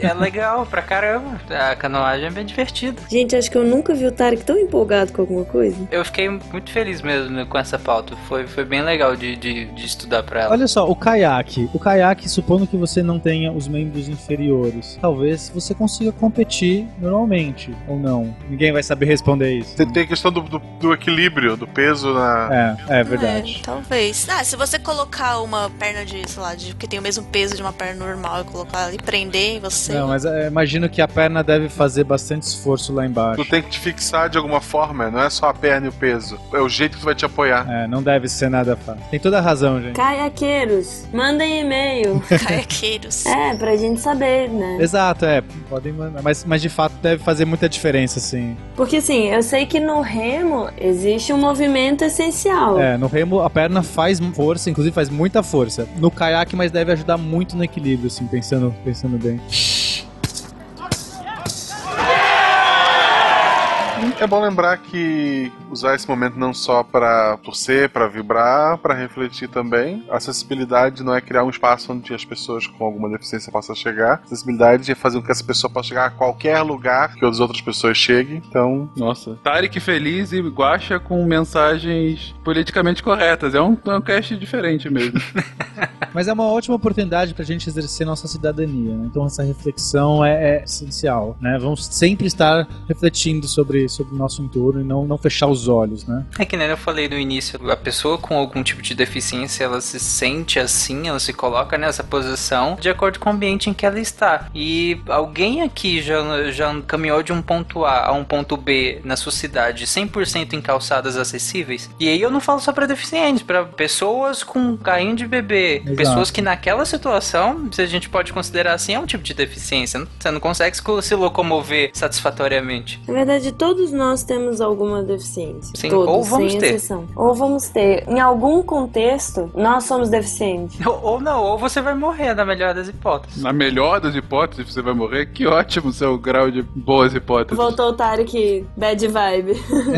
É legal pra caramba. A canoagem é bem divertida. Gente, acho que eu nunca vi o Tarek tão empolgado com alguma coisa. Eu fiquei muito feliz mesmo com essa pauta. Foi, foi bem legal de, de, de estudar pra ela. Olha só, o caiaque. O caiaque, supondo que você não tenha os membros inferiores, talvez você consiga competir normalmente, ou não. Ninguém vai saber responder isso. Tem, tem a questão do, do, do equilíbrio, do peso na. É, é verdade. É, talvez. Ah, se você colocar uma perna de, sei lá, de, que tem o mesmo peso de uma perna normal e colocar e prender em você. Não, mas é, imagino que a perna deve fazer bastante esforço lá embaixo. Tu tem que te fixar de alguma forma, não é só a perna e o peso. É o jeito que tu vai te apoiar. É, não deve ser nada fácil. Tem toda a razão, gente. Caiaqueiros, mandem e-mail. Caiaqueiros. é, pra gente saber, né? Exato, é. Podem mandar. Mas, mas de fato deve fazer muita diferença, sim. Porque assim, eu sei que no remo existe um movimento essencial. É, no remo a perna faz força, inclusive faz muita força. No caiaque, mas deve ajudar muito no equilíbrio, assim, pensando, pensando bem. É bom lembrar que usar esse momento não só para torcer, para vibrar, para refletir também. A acessibilidade não é criar um espaço onde as pessoas com alguma deficiência possam chegar. A acessibilidade é fazer com que essa pessoa possa chegar a qualquer lugar que as outras pessoas cheguem. Então, Nossa, Tarek feliz e Guacha com mensagens politicamente corretas. É um, é um cast diferente mesmo. Mas é uma ótima oportunidade pra gente exercer nossa cidadania. Né? Então essa reflexão é, é essencial. Né? Vamos sempre estar refletindo sobre, sobre sobre o nosso entorno e não, não fechar os olhos, né? É que nem eu falei no início, a pessoa com algum tipo de deficiência, ela se sente assim, ela se coloca nessa posição de acordo com o ambiente em que ela está. E alguém aqui já, já caminhou de um ponto A a um ponto B na sua cidade 100% em calçadas acessíveis? E aí eu não falo só para deficientes, para pessoas com carrinho de bebê, Exato. pessoas que naquela situação, se a gente pode considerar assim, é um tipo de deficiência. Você não consegue se- se locomover satisfatoriamente. Na verdade, todos nós temos alguma deficiência. Sim, todos, ou vamos sem ter. exceção. Ou vamos ter. Em algum contexto, nós somos deficientes. Ou, ou não, ou você vai morrer, na melhor das hipóteses. Na melhor das hipóteses, você vai morrer. Que ótimo seu grau de boas hipóteses. Voltou o Tarek bad vibe.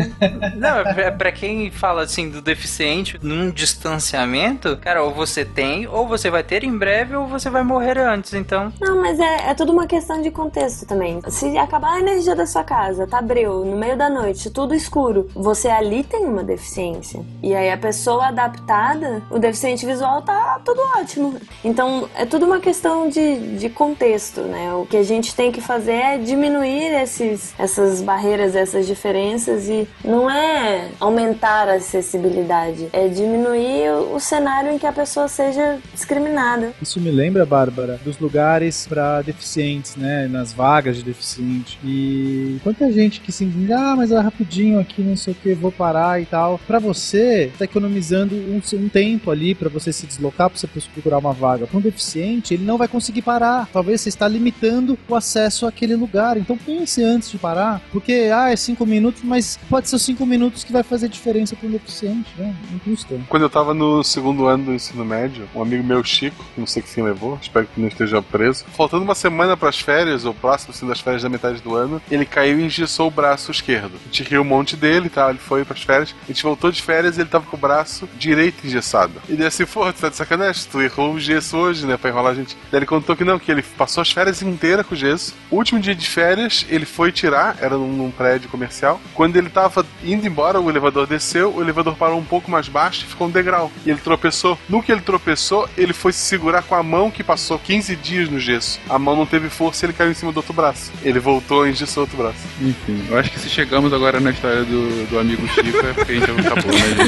Não, é pra quem fala assim do deficiente num distanciamento, cara, ou você tem, ou você vai ter em breve, ou você vai morrer antes. Então, Não, mas é, é tudo uma questão de contexto também. Se acabar a energia da sua casa, tá breu, no meio da noite, tudo escuro, você ali tem uma deficiência. E aí a pessoa adaptada, o deficiente visual tá tudo ótimo. Então é tudo uma questão de, de contexto, né? O que a gente tem que fazer é diminuir esses, essas barreiras, essas diferenças e não é aumentar a acessibilidade, é diminuir o, cenário em que a pessoa seja discriminada. Isso me lembra, Bárbara, dos lugares para deficientes, né? Nas vagas de deficiente. E quanta gente que se diz, ah, mas é rapidinho aqui, não sei o que, vou parar e tal. Para você, tá economizando um, um tempo ali para você se deslocar, para você procurar uma vaga. Para um deficiente, ele não vai conseguir parar. Talvez você está limitando o acesso àquele lugar. Então pense antes de parar, porque, ah, é cinco minutos, mas pode ser os cinco minutos que vai fazer diferença para um deficiente, né? Não custa. Quando eu tava no segundo ano do ensino médio, um amigo meu, Chico, não sei que fim levou, espero que não esteja preso, faltando uma semana pras férias, ou próximo assim, das férias da metade do ano, ele caiu e engessou o braço esquerdo. A gente riu um monte dele, tá? Ele foi pras férias, a gente voltou de férias e ele tava com o braço direito engessado. E daí assim, pô, tu tá de sacanagem, tu errou o gesso hoje, né, pra enrolar a gente. Daí ele contou que não, que ele passou as férias inteiras com gesso. O último dia de férias, ele foi tirar, era num, num prédio comercial. Quando ele tava indo embora, o elevador desceu, o elevador parou um pouco mais baixo e ficou um degrau. E ele tropeçou. No que ele tropeçou, ele foi se segurar com a mão que passou 15 dias no gesso. A mão não teve força e ele caiu em cima do outro braço. Ele voltou e engessou outro braço. Enfim, eu acho que se chegamos agora na história do, do amigo Chico é porque a gente acabou, né, gente?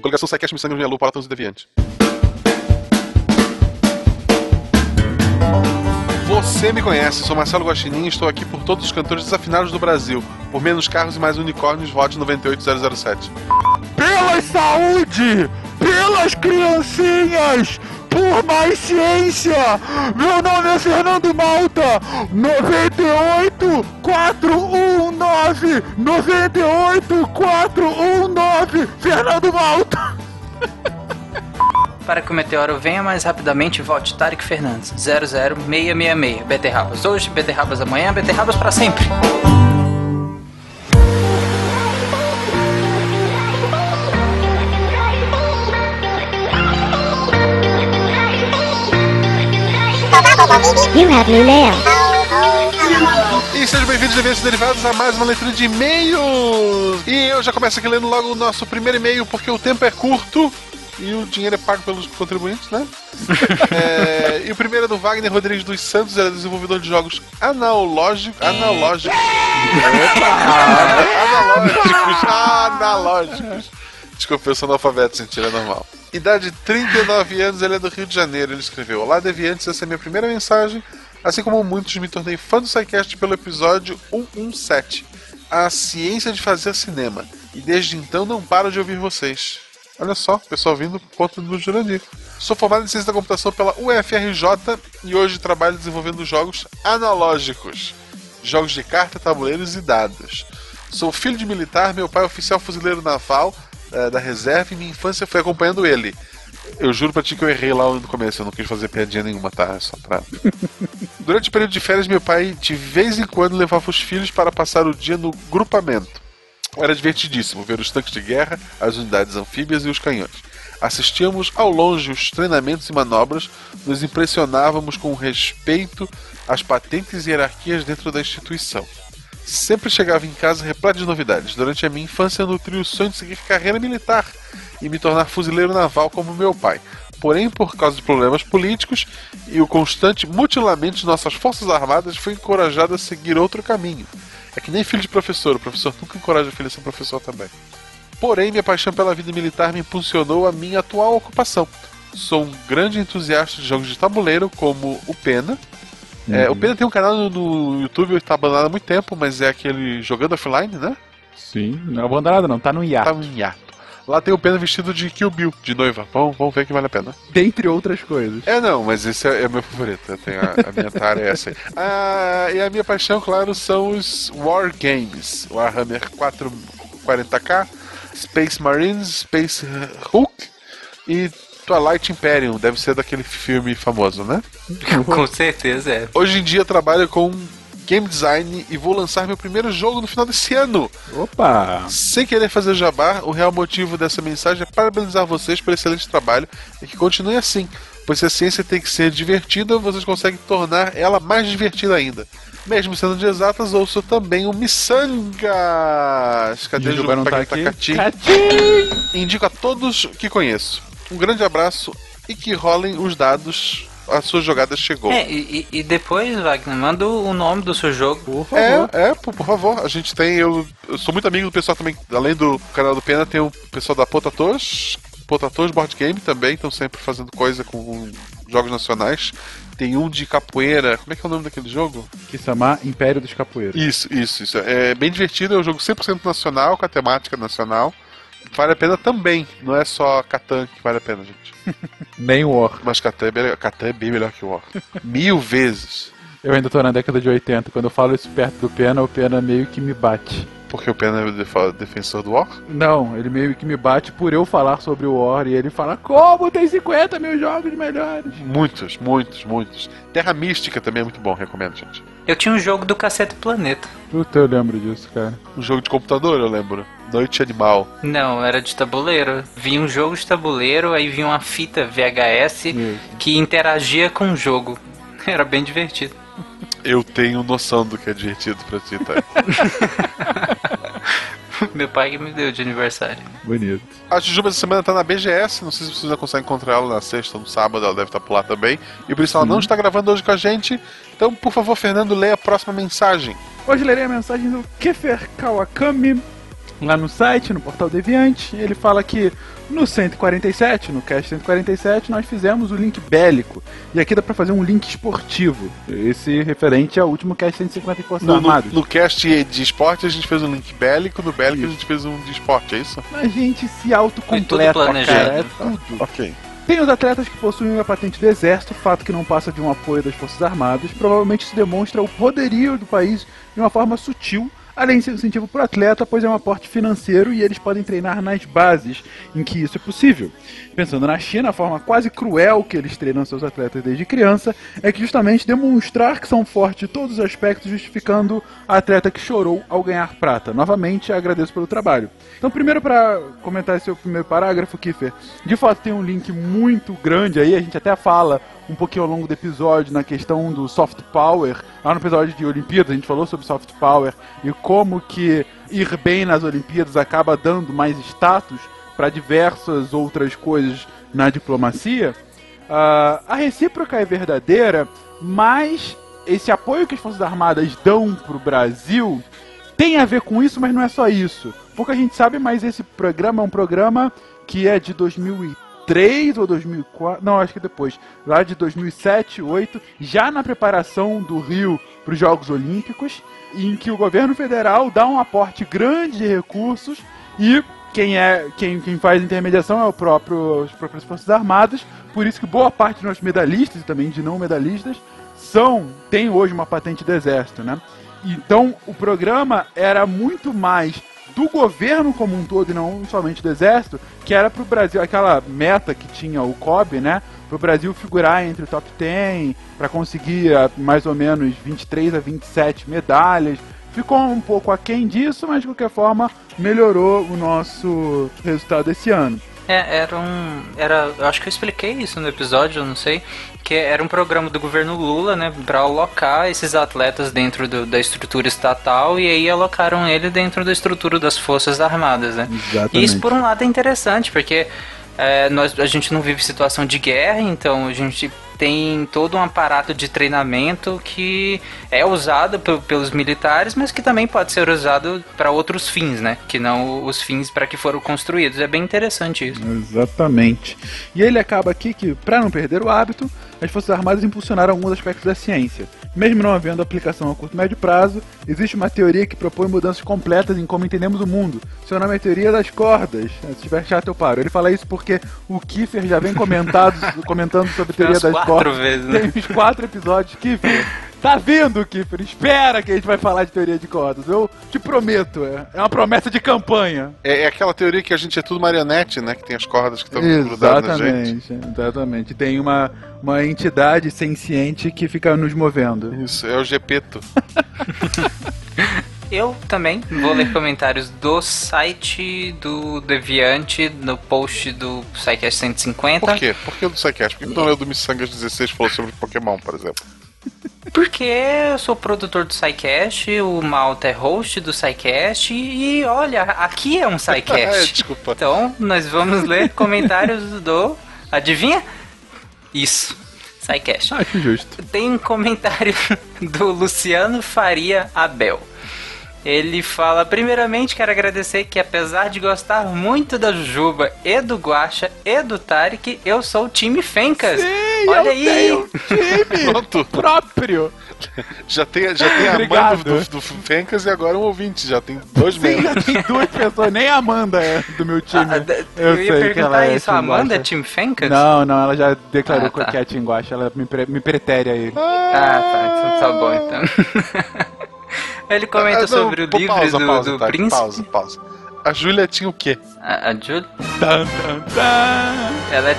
Coligação Sequest Missão de Alô para todos os Você me conhece, sou Marcelo Guaxinim e estou aqui por todos os cantores desafinados do Brasil. Por menos carros e mais unicórnios, vote 98007. Pela saúde! Pelas criancinhas! Por mais ciência! Meu nome é Fernando Malta! 98 419 98 419 Fernando Malta! para que o meteoro venha mais rapidamente, vote Tarek Fernandes 00666. Beterrabas hoje, beterrabas amanhã, beterrabas para sempre. You have new. E sejam bem-vindos, eventos derivados, a mais uma leitura de e-mails! E eu já começo aqui lendo logo o nosso primeiro e-mail, porque o tempo é curto e o dinheiro é pago pelos contribuintes, né? É, e o primeiro é do Wagner Rodrigues dos Santos, ele é desenvolvedor de jogos analógicos. Analógicos. analógicos. Analógicos. Desculpa, eu sou analfabeto, sentir é normal. Idade 39 anos, ele é do Rio de Janeiro. Ele escreveu: Olá, Deviantes, essa é a minha primeira mensagem. Assim como muitos, me tornei fã do SciCast pelo episódio 117, A Ciência de Fazer Cinema. E desde então não paro de ouvir vocês. Olha só, pessoal vindo por conta do Jurandir. Sou formado em Ciência da Computação pela UFRJ e hoje trabalho desenvolvendo jogos analógicos. Jogos de carta, tabuleiros e dados. Sou filho de militar, meu pai é oficial fuzileiro naval eh, da reserva e minha infância foi acompanhando ele. Eu juro pra ti que eu errei lá no começo, eu não quis fazer piadinha nenhuma, tá? É Só pra. Durante o período de férias, meu pai de vez em quando levava os filhos para passar o dia no grupamento. Era divertidíssimo ver os tanques de guerra, as unidades anfíbias e os canhões. Assistíamos ao longe os treinamentos e manobras, nos impressionávamos com respeito às patentes e hierarquias dentro da instituição. Sempre chegava em casa repleto de novidades. Durante a minha infância, nutri o sonho de seguir carreira militar e me tornar fuzileiro naval como meu pai. Porém, por causa de problemas políticos e o constante mutilamento de nossas forças armadas, fui encorajado a seguir outro caminho. É que nem filho de professor, o professor nunca encoraja o filho a ser professor também. Porém, minha paixão pela vida militar me impulsionou à minha atual ocupação. Sou um grande entusiasta de jogos de tabuleiro, como o Pena. É, o Pena tem um canal no, no YouTube, está abandonado há muito tempo, mas é aquele Jogando Offline, né? Sim, não é abandonado não, tá no hiato. Tá no hiato. Lá tem o Pena vestido de Kill Bill, de noiva. Vamos, vamos ver que vale a pena. Dentre outras coisas. É, não, mas esse é, é meu favorito. Eu tenho a, a minha tara é essa aí. Ah, e a minha paixão, claro, são os War Games. Warhammer 440k, Space Marines, Space Hulk e Twilight Imperium. Deve ser daquele filme famoso, né? Com certeza é. Hoje em dia trabalho com game design e vou lançar meu primeiro jogo no final desse ano. Opa! Sem querer fazer jabá, o real motivo dessa mensagem é parabenizar vocês pelo excelente trabalho e que continue assim, pois se a ciência tem que ser divertida, vocês conseguem tornar ela mais divertida ainda. Mesmo sendo de exatas, ouço também o Missangas. Cadê o Jujuba não pra tá? Indico a todos que conheço. Um grande abraço e que rolem os dados. A sua jogada chegou. É, e, e- depois, Wagner, manda o nome do seu jogo. Por favor. É, é, por, por favor. A gente tem. Eu, eu sou muito amigo do pessoal também. Além do canal do Pena, tem o pessoal da Potators. Potators Board Game também. Estão sempre fazendo coisa com jogos nacionais. Tem um de capoeira. Como é que é o nome daquele jogo? Kisama Império dos Capoeiros. Isso, isso, isso. É bem divertido. É um jogo 100% nacional, com a temática nacional. Vale a pena também. Não é só Catan que vale a pena, gente. Nem War. Mas Catan é, melhor- Catan é bem melhor que o War. Mil vezes. Eu ainda tô na década de 80. Quando eu falo isso perto do Pena, o Pena meio que me bate. Porque o Pena é defensor do War. Não, ele meio que me bate por eu falar sobre o War e ele fala: Como tem 50 mil jogos melhores? Muitos, muitos, muitos. Terra Mística também é muito bom, recomendo, gente. Eu tinha um jogo do Cacete Planeta. Puta, eu lembro disso, cara. Um jogo de computador, eu lembro. Noite Animal. Não, era de tabuleiro. Vinha um jogo de tabuleiro, aí vinha uma fita VHS Isso. que interagia com o jogo. Era bem divertido. Eu tenho noção do que é divertido pra ti, tá? Meu pai que me deu de aniversário. Bonito. A Jujuba essa semana tá na BGS, não sei se vocês ainda conseguem encontrar ela na sexta ou no sábado, ela deve estar por lá também. E por isso ela não está gravando hoje com a gente. Então, por favor, Fernando, leia a próxima mensagem. Hoje lerei a mensagem do Kefer Kawakami lá no site, no portal Deviante. Ele fala que no 147, no cast 147, nós fizemos o link bélico. E aqui dá pra fazer um link esportivo. Esse referente ao último cast 150 em Forças No, no, Armadas. no cast de esporte a gente fez um link bélico, no bélico a Isso. gente fez um de esporte, é isso? A gente se autocompleta, cara. É tudo. Ok. Tem os atletas que possuem a patente do exército, fato que não passa de um apoio das Forças Armadas. Provavelmente isso demonstra o poderio do país de uma forma sutil, além de ser incentivo para o atleta, pois é um aporte financeiro e eles podem treinar nas bases em que isso é possível. Pensando na China, a forma quase cruel que eles treinam seus atletas desde criança é que justamente demonstrar que são fortes em todos os aspectos, justificando a atleta que chorou ao ganhar prata. Novamente, agradeço pelo trabalho. Então, primeiro para comentar esse seu primeiro parágrafo, Kiffer, de fato tem um link muito grande aí, a gente até fala um pouquinho ao longo do episódio na questão do soft power. Lá no episódio de Olimpíadas a gente falou sobre soft power e como que ir bem nas Olimpíadas acaba dando mais status para diversas outras coisas na diplomacia. Ah, a recíproca é verdadeira, mas esse apoio que as Forças Armadas dão pro Brasil tem a ver com isso, mas não é só isso. Pouca gente sabe, mas esse programa é um programa que é de 2003 ou 2004, não, acho que depois, lá de 2007, 2008, já na preparação do Rio para os Jogos Olímpicos, em que o governo federal dá um aporte grande de recursos e quem é quem, quem faz intermediação é o próprio as próprias forças armadas por isso que boa parte dos nossos medalhistas e também de não medalhistas são tem hoje uma patente do exército né? Então o programa era muito mais do governo como um todo e não somente do exército que era para o Brasil aquela meta que tinha o COB né para o Brasil figurar entre o top 10 para conseguir ah, mais ou menos 23 a 27 medalhas Ficou um pouco aquém disso, mas de qualquer forma melhorou o nosso resultado esse ano. É, era um. Era, eu acho que eu expliquei isso no episódio, eu não sei. Que era um programa do governo Lula, né? Pra alocar esses atletas dentro do- da estrutura estatal e aí alocaram ele dentro da estrutura das Forças Armadas, né? Exatamente. E isso, por um lado, é interessante, porque é, nós, a gente não vive situação de guerra, então a gente tem todo um aparato de treinamento que é usado pe- pelos militares, mas que também pode ser usado para outros fins, né? Que não os fins para que foram construídos. É bem interessante isso. Exatamente. E ele acaba aqui que, para não perder o hábito, as Forças Armadas impulsionaram alguns aspectos da ciência. Mesmo não havendo aplicação a curto e médio prazo, existe uma teoria que propõe mudanças completas em como entendemos o mundo. Seu nome é Teoria das Cordas. Se tiver chato, eu paro. Ele fala isso porque o Kiefer já vem comentado, comentando sobre Teoria das quatro Cordas. vezes, né? Tem uns quatro episódios. Kiefer, tá vindo, Kiefer. Espera que a gente vai falar de Teoria de Cordas. Eu te prometo. É é uma promessa de campanha. É, é aquela teoria que a gente é tudo marionete, né? Que tem as cordas que estão grudadas na gente. Exatamente, exatamente. Tem uma, uma entidade senciente que fica nos movendo. Isso, é o Gepeto. Eu também vou ler comentários do site do Deviante no post do SciCast 150. Por quê? Por que o do Psycast? Por que não o do Missangas 16 que falou sobre Pokémon, por exemplo? Porque eu sou produtor do SciCast, o Malta é host do SciCast e olha, aqui é um É, SciCast. desculpa. então, nós vamos ler comentários do... Adivinha? Isso, SciCast. Acho justo. Tem um comentário do Luciano Faria Abel. Ele fala, primeiramente quero agradecer que apesar de gostar muito da Jujuba e do Guacha e do Tarek, eu sou o time Fencas. Olha eu aí! tenho um time Pronto. próprio. Já tem, já tem a mãe Obrigado. do, do, do Fencas e agora um ouvinte. Já tem dois Sim, membros. já tem duas pessoas. Nem a Amanda é do meu time. Ah, eu, eu, sei ia que perguntar é isso, a Amanda é time Fencas? Não, não, ela já declarou Ah, tá. que é Team Guaxa. Ela me, pre me pretere a ele. Ah, tá, então tá bom então. Ele comenta Ah, não, sobre o pô, livro pausa, do, pausa, do Tarek, príncipe. Pausa, pausa. A Júlia tinha o quê? A, a tan. ela é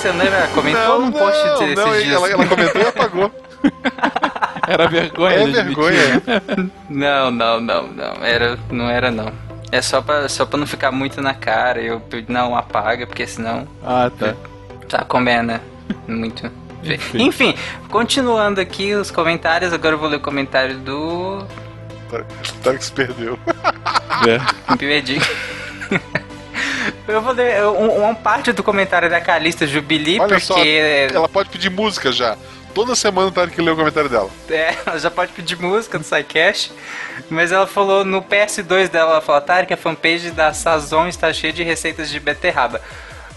você não lembra? Ela comentou num post não, desses não, dias. ela, ela comentou e apagou. Era vergonha. É vergonha. Não, não, não, não. Era, não era não. É só pra, só pra não ficar muito na cara. Eu não apaga, porque senão Ah, tá. tá comendo, né? Muito. Feio. Enfim, continuando aqui os comentários, agora eu vou ler o comentário do Tarek se perdeu. É. Perdi. Eu vou ler um- uma parte do comentário da Calista Jubilee, Olha porque só, ela pode pedir música já. Toda semana o Tarek lê o comentário dela. É, ela já pode pedir música do SciCast, mas ela falou no PS2 dela, ela falou, Tarek, a fanpage da Sazon está cheia de receitas de beterraba.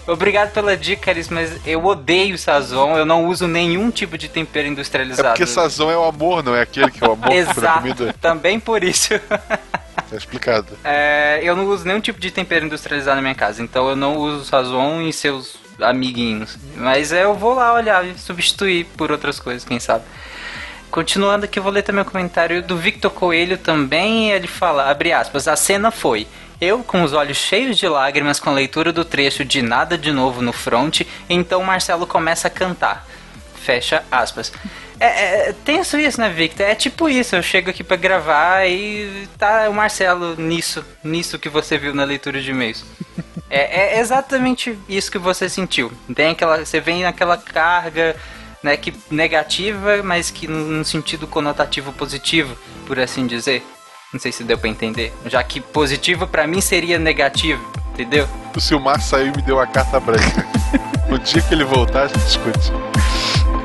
Obrigado pela dica, Alice, mas eu odeio Sazon, eu não uso nenhum tipo de tempero É industrializado. porque sazão é o amor, não é aquele que é o amor Exato, comida. também por isso. Tá explicado. É, eu não uso nenhum tipo de tempero industrializado na minha casa, então eu não uso Sazon e seus amiguinhos. Mas é, eu vou lá olhar e substituir por outras coisas, quem sabe. Continuando aqui, eu vou ler também o comentário do Victor Coelho também. Ele fala, abre aspas, a cena foi... Eu, com os olhos cheios de lágrimas com a leitura do trecho de Nada de Novo no front, então Marcelo começa a cantar. Fecha aspas. É, é tenso isso, né, Victor? É tipo isso, eu chego aqui pra gravar e tá o Marcelo nisso, nisso que você viu na leitura de e-mails. É, é exatamente isso que você sentiu. Tem aquela, você vem naquela carga né, que negativa, mas que num sentido conotativo positivo, por assim dizer. Não sei se deu pra entender. Já que positivo pra mim seria negativo, entendeu? O Silmar saiu e me deu a carta branca. No dia que ele voltar, a gente discute.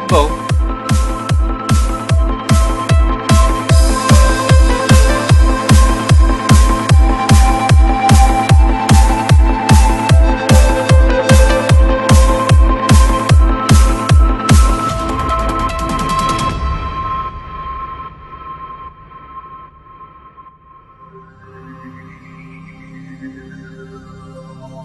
Bom.